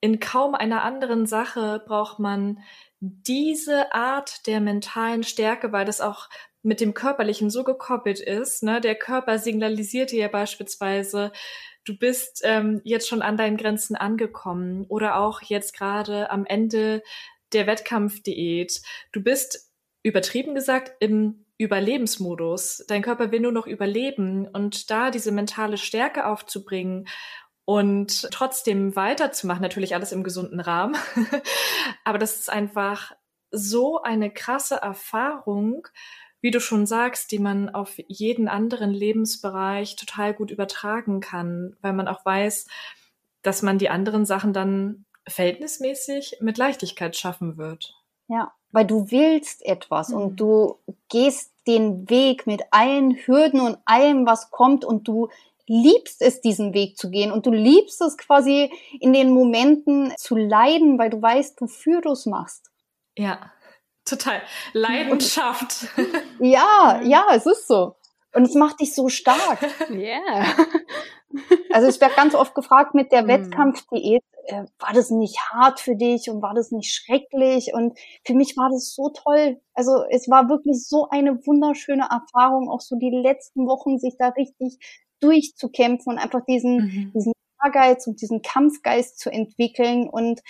C: in kaum einer anderen Sache braucht man diese Art der mentalen Stärke, weil das auch mit dem Körperlichen so gekoppelt ist. Ne? Der Körper signalisiert dir ja beispielsweise, du bist ähm, jetzt schon an deinen Grenzen angekommen oder auch jetzt gerade am Ende der Wettkampfdiät. Du bist übertrieben gesagt im Überlebensmodus. Dein Körper will nur noch überleben und da diese mentale Stärke aufzubringen und trotzdem weiterzumachen, natürlich alles im gesunden Rahmen. Aber das ist einfach so eine krasse Erfahrung, wie du schon sagst, die man auf jeden anderen Lebensbereich total gut übertragen kann, weil man auch weiß, dass man die anderen Sachen dann verhältnismäßig mit Leichtigkeit schaffen wird.
A: Ja, weil du willst etwas mhm. und du gehst den Weg mit allen Hürden und allem, was kommt und du liebst es, diesen Weg zu gehen und du liebst es quasi in den Momenten zu leiden, weil du weißt, wofür du es machst.
C: Ja, total. Leidenschaft.
A: ja, ja, es ist so. Und es macht dich so stark.
B: Ja. Yeah.
A: Also ich werde ganz oft gefragt mit der mm. Wettkampfdiät, äh, war das nicht hart für dich und war das nicht schrecklich? Und für mich war das so toll. Also es war wirklich so eine wunderschöne Erfahrung, auch so die letzten Wochen sich da richtig durchzukämpfen und einfach diesen, mhm. diesen Ehrgeiz und diesen Kampfgeist zu entwickeln und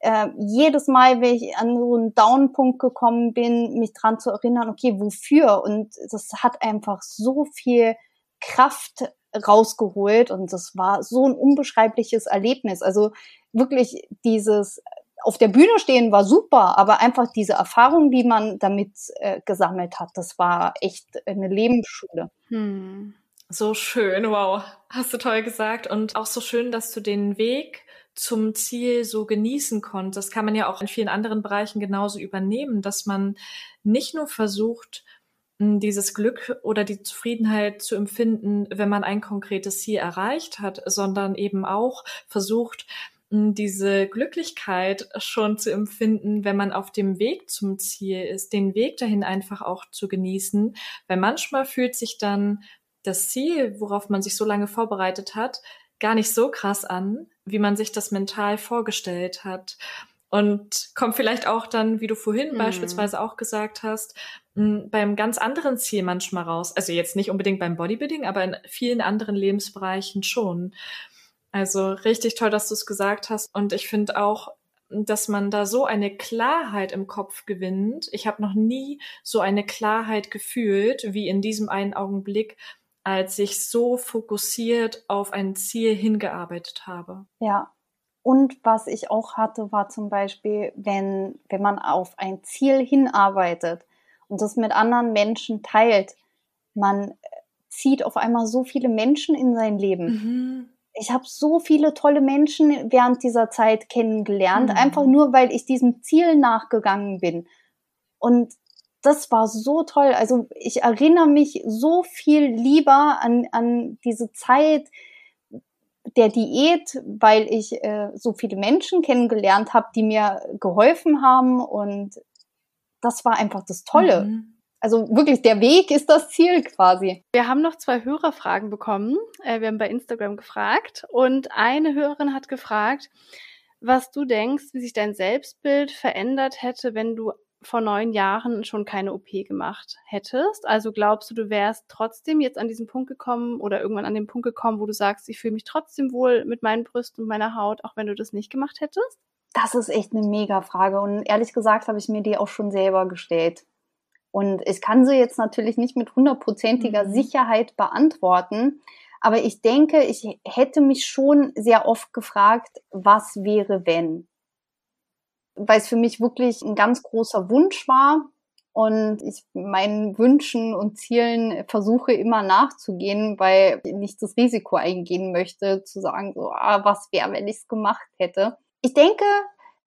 A: äh, jedes Mal, wenn ich an so einen Downpunkt gekommen bin, mich dran zu erinnern, okay, wofür? Und das hat einfach so viel Kraft rausgeholt und das war so ein unbeschreibliches Erlebnis. Also wirklich dieses auf der Bühne stehen war super, aber einfach diese Erfahrung, die man damit äh, gesammelt hat, das war echt eine Lebensschule. Hm.
C: So schön, wow, hast du toll gesagt. Und auch so schön, dass du den Weg zum Ziel so genießen konntest. Das kann man ja auch in vielen anderen Bereichen genauso übernehmen, dass man nicht nur versucht, dieses Glück oder die Zufriedenheit zu empfinden, wenn man ein konkretes Ziel erreicht hat, sondern eben auch versucht, diese Glücklichkeit schon zu empfinden, wenn man auf dem Weg zum Ziel ist, den Weg dahin einfach auch zu genießen, weil manchmal fühlt sich dann das Ziel, worauf man sich so lange vorbereitet hat, gar nicht so krass an, wie man sich das mental vorgestellt hat. Und kommt vielleicht auch dann, wie du vorhin mhm. beispielsweise auch gesagt hast, beim ganz anderen Ziel manchmal raus. Also jetzt nicht unbedingt beim Bodybuilding, aber in vielen anderen Lebensbereichen schon. Also richtig toll, dass du es gesagt hast. Und ich finde auch, dass man da so eine Klarheit im Kopf gewinnt. Ich habe noch nie so eine Klarheit gefühlt wie in diesem einen Augenblick, als ich so fokussiert auf ein Ziel hingearbeitet habe.
A: Ja. Und was ich auch hatte, war zum Beispiel, wenn, wenn man auf ein Ziel hinarbeitet und das mit anderen Menschen teilt, man zieht auf einmal so viele Menschen in sein Leben. Mhm ich habe so viele tolle Menschen während dieser Zeit kennengelernt, mhm. einfach nur, weil ich diesem Ziel nachgegangen bin. Und das war so toll. Also ich erinnere mich so viel lieber an, an diese Zeit der Diät, weil ich äh, so viele Menschen kennengelernt habe, die mir geholfen haben. Und das war einfach das Tolle. Mhm. Also wirklich, der Weg ist das Ziel quasi.
B: Wir haben noch zwei Hörerfragen bekommen. Äh, wir haben bei Instagram gefragt und eine Hörerin hat gefragt, was du denkst, wie sich dein Selbstbild verändert hätte, wenn du vor neun Jahren schon keine OP gemacht hättest. Also glaubst du, du wärst trotzdem jetzt an diesen Punkt gekommen oder irgendwann an den Punkt gekommen, wo du sagst, ich fühle mich trotzdem wohl mit meinen Brüsten und meiner Haut, auch wenn du das nicht gemacht hättest?
A: Das ist echt eine mega Frage und ehrlich gesagt habe ich mir die auch schon selber gestellt. Und ich kann sie jetzt natürlich nicht mit hundertprozentiger mhm. Sicherheit beantworten, aber ich denke, ich hätte mich schon sehr oft gefragt, was wäre, wenn? Weil es für mich wirklich ein ganz großer Wunsch war und ich meinen Wünschen und Zielen versuche immer nachzugehen, weil ich nicht das Risiko eingehen möchte, zu sagen, so, ah, was wäre, wenn ich es gemacht hätte. Ich denke,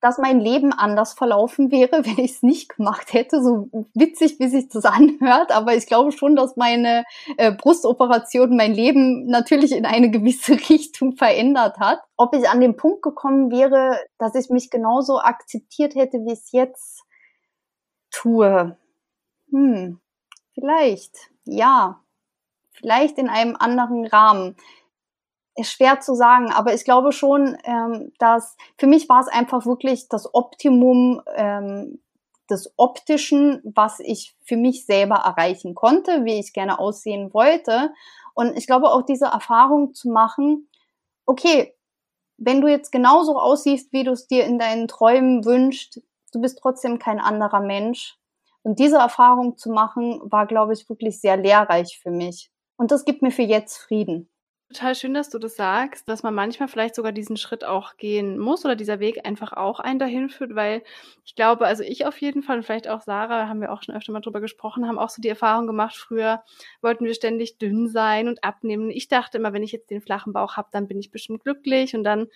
A: dass mein Leben anders verlaufen wäre, wenn ich es nicht gemacht hätte. So witzig, wie sich das anhört, aber ich glaube schon, dass meine äh, Brustoperation mein Leben natürlich in eine gewisse Richtung verändert hat. Ob ich an den Punkt gekommen wäre, dass ich mich genauso akzeptiert hätte, wie ich es jetzt tue. Hm, vielleicht, ja. Vielleicht in einem anderen Rahmen schwer zu sagen, aber ich glaube schon, ähm, dass für mich war es einfach wirklich das Optimum ähm, des Optischen, was ich für mich selber erreichen konnte, wie ich gerne aussehen wollte. Und ich glaube auch diese Erfahrung zu machen, okay, wenn du jetzt genauso aussiehst, wie du es dir in deinen Träumen wünschst, du bist trotzdem kein anderer Mensch. Und diese Erfahrung zu machen, war, glaube ich, wirklich sehr lehrreich für mich. Und das gibt mir für jetzt Frieden.
B: Total schön, dass du das sagst, dass man manchmal vielleicht sogar diesen Schritt auch gehen muss oder dieser Weg einfach auch einen dahin führt, weil ich glaube, also ich auf jeden Fall und vielleicht auch Sarah, haben wir auch schon öfter mal drüber gesprochen, haben auch so die Erfahrung gemacht, früher wollten wir ständig dünn sein und abnehmen. Ich dachte immer, wenn ich jetzt den flachen Bauch habe, dann bin ich bestimmt glücklich und dann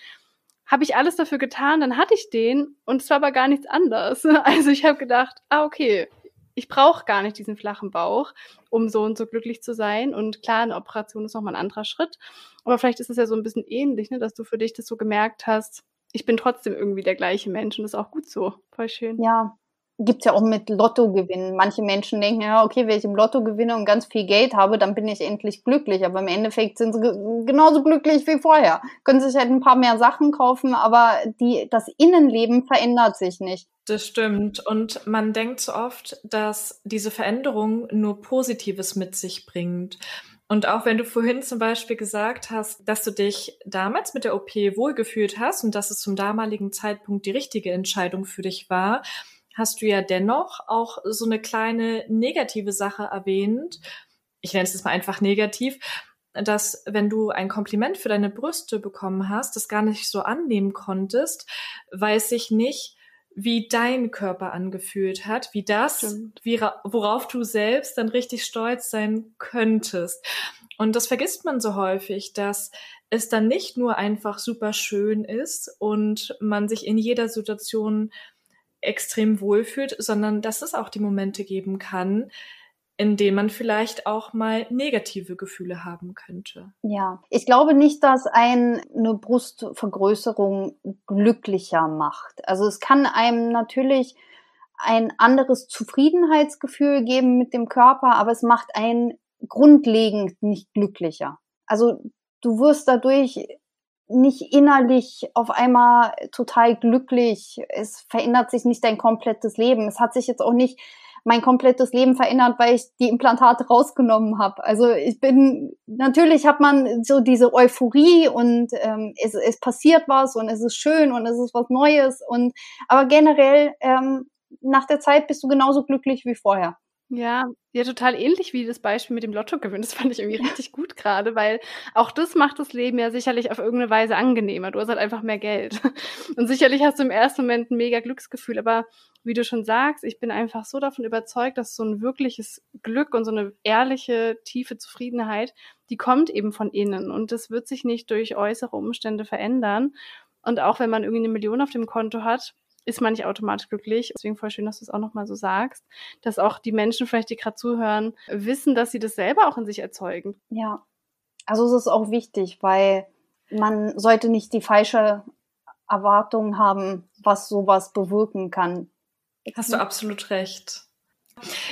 B: habe ich alles dafür getan, dann hatte ich den und es war aber gar nichts anderes. Also ich habe gedacht, ah okay, ich brauche gar nicht diesen flachen Bauch, um so und so glücklich zu sein. Und klar, eine Operation ist nochmal ein anderer Schritt. Aber vielleicht ist es ja so ein bisschen ähnlich, ne, dass du für dich das so gemerkt hast, ich bin trotzdem irgendwie der gleiche Mensch und das ist auch gut so. Voll schön.
A: Ja, gibt's ja auch mit Lotto gewinnen. Manche Menschen denken, ja, okay, wenn ich im Lotto gewinne und ganz viel Geld habe, dann bin ich endlich glücklich. Aber im Endeffekt sind sie genauso glücklich wie vorher. Können sich halt ein paar mehr Sachen kaufen, aber die, das Innenleben verändert sich nicht.
C: Das stimmt. Und man denkt so oft, dass diese Veränderung nur Positives mit sich bringt. Und auch wenn du vorhin zum Beispiel gesagt hast, dass du dich damals mit der OP wohlgefühlt hast und dass es zum damaligen Zeitpunkt die richtige Entscheidung für dich war, hast du ja dennoch auch so eine kleine negative Sache erwähnt. Ich nenne es jetzt mal einfach negativ, dass wenn du ein Kompliment für deine Brüste bekommen hast, das gar nicht so annehmen konntest, weil es sich nicht wie dein Körper angefühlt hat, wie das, wie, worauf du selbst dann richtig stolz sein könntest. Und das vergisst man so häufig, dass es dann nicht nur einfach super schön ist und man sich in jeder Situation extrem wohlfühlt, sondern dass es auch die Momente geben kann, in denen man vielleicht auch mal negative Gefühle haben könnte.
A: Ja, ich glaube nicht, dass ein, eine Brustvergrößerung glücklicher macht. Also es kann einem natürlich ein anderes Zufriedenheitsgefühl geben mit dem Körper, aber es macht einen grundlegend nicht glücklicher. Also du wirst dadurch nicht innerlich auf einmal total glücklich. Es verändert sich nicht dein komplettes Leben. Es hat sich jetzt auch nicht mein komplettes Leben verändert, weil ich die Implantate rausgenommen habe. Also ich bin, natürlich hat man so diese Euphorie und ähm, es, es passiert was und es ist schön und es ist was Neues. Und aber generell ähm, nach der Zeit bist du genauso glücklich wie vorher.
B: Ja, ja, total ähnlich wie das Beispiel mit dem Lottogewinn. Das fand ich irgendwie richtig gut gerade, weil auch das macht das Leben ja sicherlich auf irgendeine Weise angenehmer. Du hast halt einfach mehr Geld. Und sicherlich hast du im ersten Moment ein mega Glücksgefühl, aber wie du schon sagst, ich bin einfach so davon überzeugt, dass so ein wirkliches Glück und so eine ehrliche, tiefe Zufriedenheit, die kommt eben von innen und das wird sich nicht durch äußere Umstände verändern. Und auch wenn man irgendwie eine Million auf dem Konto hat, ist man nicht automatisch glücklich. Deswegen voll schön, dass du es auch nochmal so sagst, dass auch die Menschen vielleicht, die gerade zuhören, wissen, dass sie das selber auch in sich erzeugen.
A: Ja, also es ist auch wichtig, weil man sollte nicht die falsche Erwartung haben, was sowas bewirken kann.
C: Hast du absolut recht.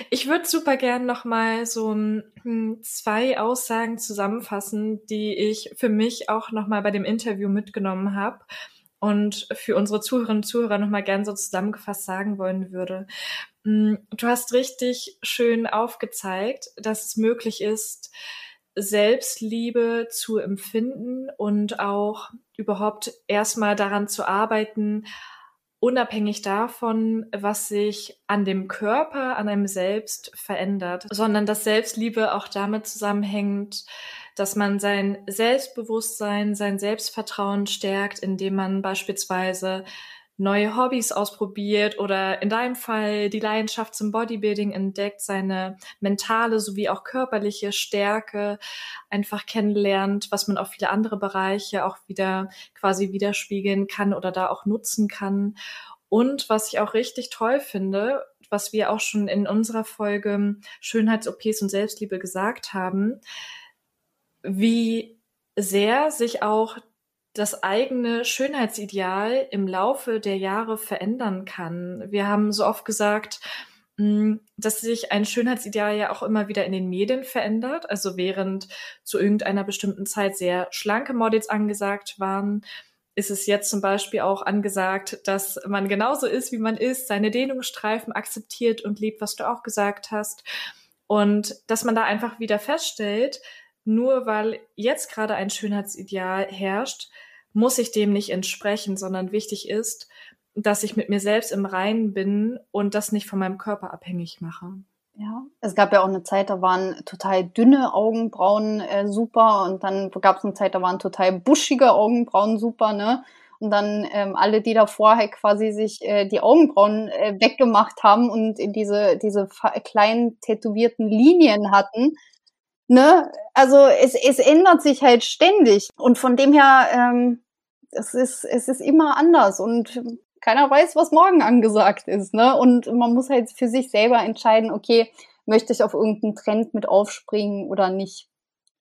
C: Ich würde super gern nochmal so hm, zwei Aussagen zusammenfassen, die ich für mich auch nochmal bei dem Interview mitgenommen habe und für unsere Zuhörerinnen und Zuhörer nochmal gern so zusammengefasst sagen wollen würde. Mm, du hast richtig schön aufgezeigt, dass es möglich ist, Selbstliebe zu empfinden und auch überhaupt erstmal daran zu arbeiten, unabhängig davon, was sich an dem Körper, an einem selbst verändert, sondern dass Selbstliebe auch damit zusammenhängt, dass man sein Selbstbewusstsein, sein Selbstvertrauen stärkt, indem man beispielsweise neue Hobbys ausprobiert oder in deinem Fall die Leidenschaft zum Bodybuilding entdeckt, seine mentale sowie auch körperliche Stärke einfach kennenlernt, was man auf viele andere Bereiche auch wieder quasi widerspiegeln kann oder da auch nutzen kann. Und was ich auch richtig toll finde, was wir auch schon in unserer Folge Schönheits-OPs und Selbstliebe gesagt haben, wie sehr sich auch das eigene Schönheitsideal im Laufe der Jahre verändern kann. Wir haben so oft gesagt, hm, dass sich ein Schönheitsideal ja auch immer wieder in den Medien verändert. Also während zu irgendeiner bestimmten Zeit sehr schlanke Models angesagt waren, ist es jetzt zum Beispiel auch angesagt, dass man genauso ist, wie man ist, seine Dehnungsstreifen akzeptiert und liebt, was du auch gesagt hast. Und dass man da einfach wieder feststellt, nur weil jetzt gerade ein Schönheitsideal herrscht, muss ich dem nicht entsprechen, sondern wichtig ist, dass ich mit mir selbst im Reinen bin und das nicht von meinem Körper abhängig mache.
A: Ja, es gab ja auch eine Zeit, da waren total dünne Augenbrauen äh, super und dann gab es eine Zeit, da waren total buschige Augenbrauen super, ne? Und dann ähm, alle, die davor halt quasi sich äh, die Augenbrauen äh, weggemacht haben und in diese, diese kleinen tätowierten Linien hatten, Ne? Also es, es ändert sich halt ständig. Und von dem her, ähm, es, ist, es ist immer anders und keiner weiß, was morgen angesagt ist. Ne? Und man muss halt für sich selber entscheiden, okay, möchte ich auf irgendeinen Trend mit aufspringen oder nicht?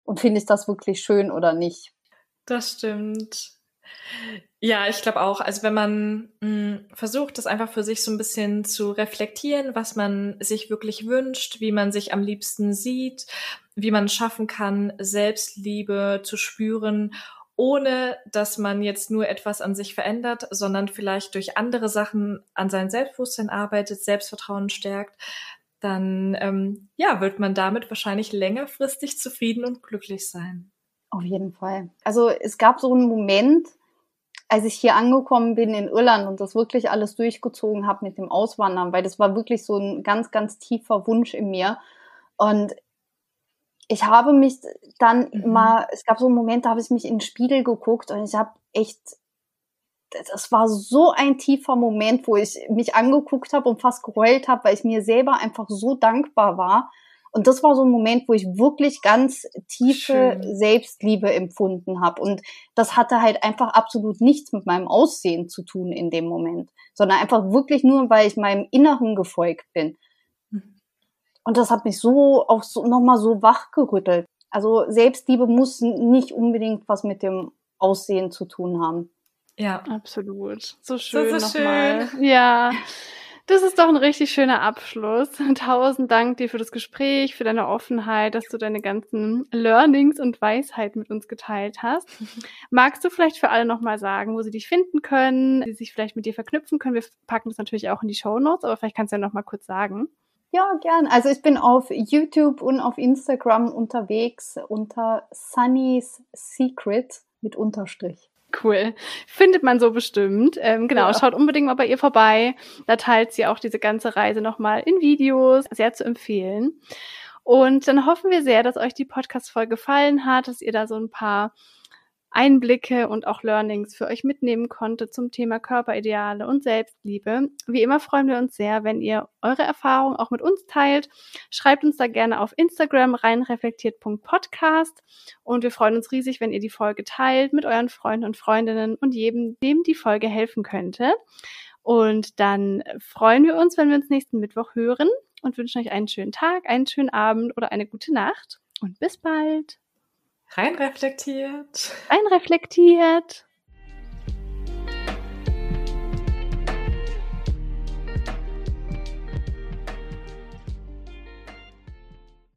A: Und finde ich das wirklich schön oder nicht?
C: Das stimmt. Ja, ich glaube auch. Also wenn man mh, hm, versucht, das einfach für sich so ein bisschen zu reflektieren, was man sich wirklich wünscht, wie man sich am liebsten sieht, wie man schaffen kann, Selbstliebe zu spüren, ohne dass man jetzt nur etwas an sich verändert, sondern vielleicht durch andere Sachen an sein Selbstbewusstsein arbeitet, Selbstvertrauen stärkt, dann ähm, ja, wird man damit wahrscheinlich längerfristig zufrieden und glücklich sein.
A: Auf jeden Fall. Also es gab so einen Moment, als ich hier angekommen bin in Irland und das wirklich alles durchgezogen habe mit dem Auswandern, weil das war wirklich so ein ganz, ganz tiefer Wunsch in mir. Und ich habe mich dann mhm. mal, es gab so einen Moment, da habe ich mich in den Spiegel geguckt und ich habe echt, das war so ein tiefer Moment, wo ich mich angeguckt habe und fast geheult habe, weil ich mir selber einfach so dankbar war. Und das war so ein Moment, wo ich wirklich ganz tiefe
C: Schön.
A: Selbstliebe empfunden habe. Und das hatte halt einfach absolut nichts mit meinem Aussehen zu tun in dem Moment, sondern einfach wirklich nur, weil ich meinem Inneren gefolgt bin. Und das hat mich so auch so nochmal so wachgerüttelt. Also Selbstliebe muss nicht unbedingt was mit dem Aussehen zu tun haben.
C: Ja.
B: Absolut. So schön
C: Das ist
B: nochmal. Ja. Das ist doch ein richtig schöner Abschluss. Tausend Dank dir für das Gespräch, für deine Offenheit, dass du deine ganzen Learnings und Weisheit mit uns geteilt hast. Magst du vielleicht für alle nochmal sagen, wo sie dich finden können, sie sich vielleicht mit dir verknüpfen können? Wir packen das natürlich auch in die Show Notes, aber vielleicht kannst du ja nochmal kurz sagen.
A: Ja, gern. Also ich bin auf YouTube und auf Instagram unterwegs unter Sunny's Secret mit Unterstrich.
B: Cool. Findet man so bestimmt. Ähm, genau,
A: Ja.
B: schaut unbedingt mal bei ihr vorbei. Da teilt sie auch diese ganze Reise nochmal in Videos. Sehr zu empfehlen. Und dann hoffen wir sehr, dass euch die Podcast-Folge gefallen hat, dass ihr da so ein paar Einblicke und auch Learnings für euch mitnehmen konntet zum Thema Körperideale und Selbstliebe. Wie immer freuen wir uns sehr, wenn ihr eure Erfahrungen auch mit uns teilt. Schreibt uns da gerne auf Instagram reinreflektiert.podcast und wir freuen uns riesig, wenn ihr die Folge teilt mit euren Freunden und Freundinnen und jedem, dem die Folge helfen könnte. Und dann freuen wir uns, wenn wir uns nächsten Mittwoch hören und wünschen euch einen schönen Tag, einen schönen Abend oder eine gute Nacht. Und bis bald.
C: Rein reflektiert.
B: Einreflektiert.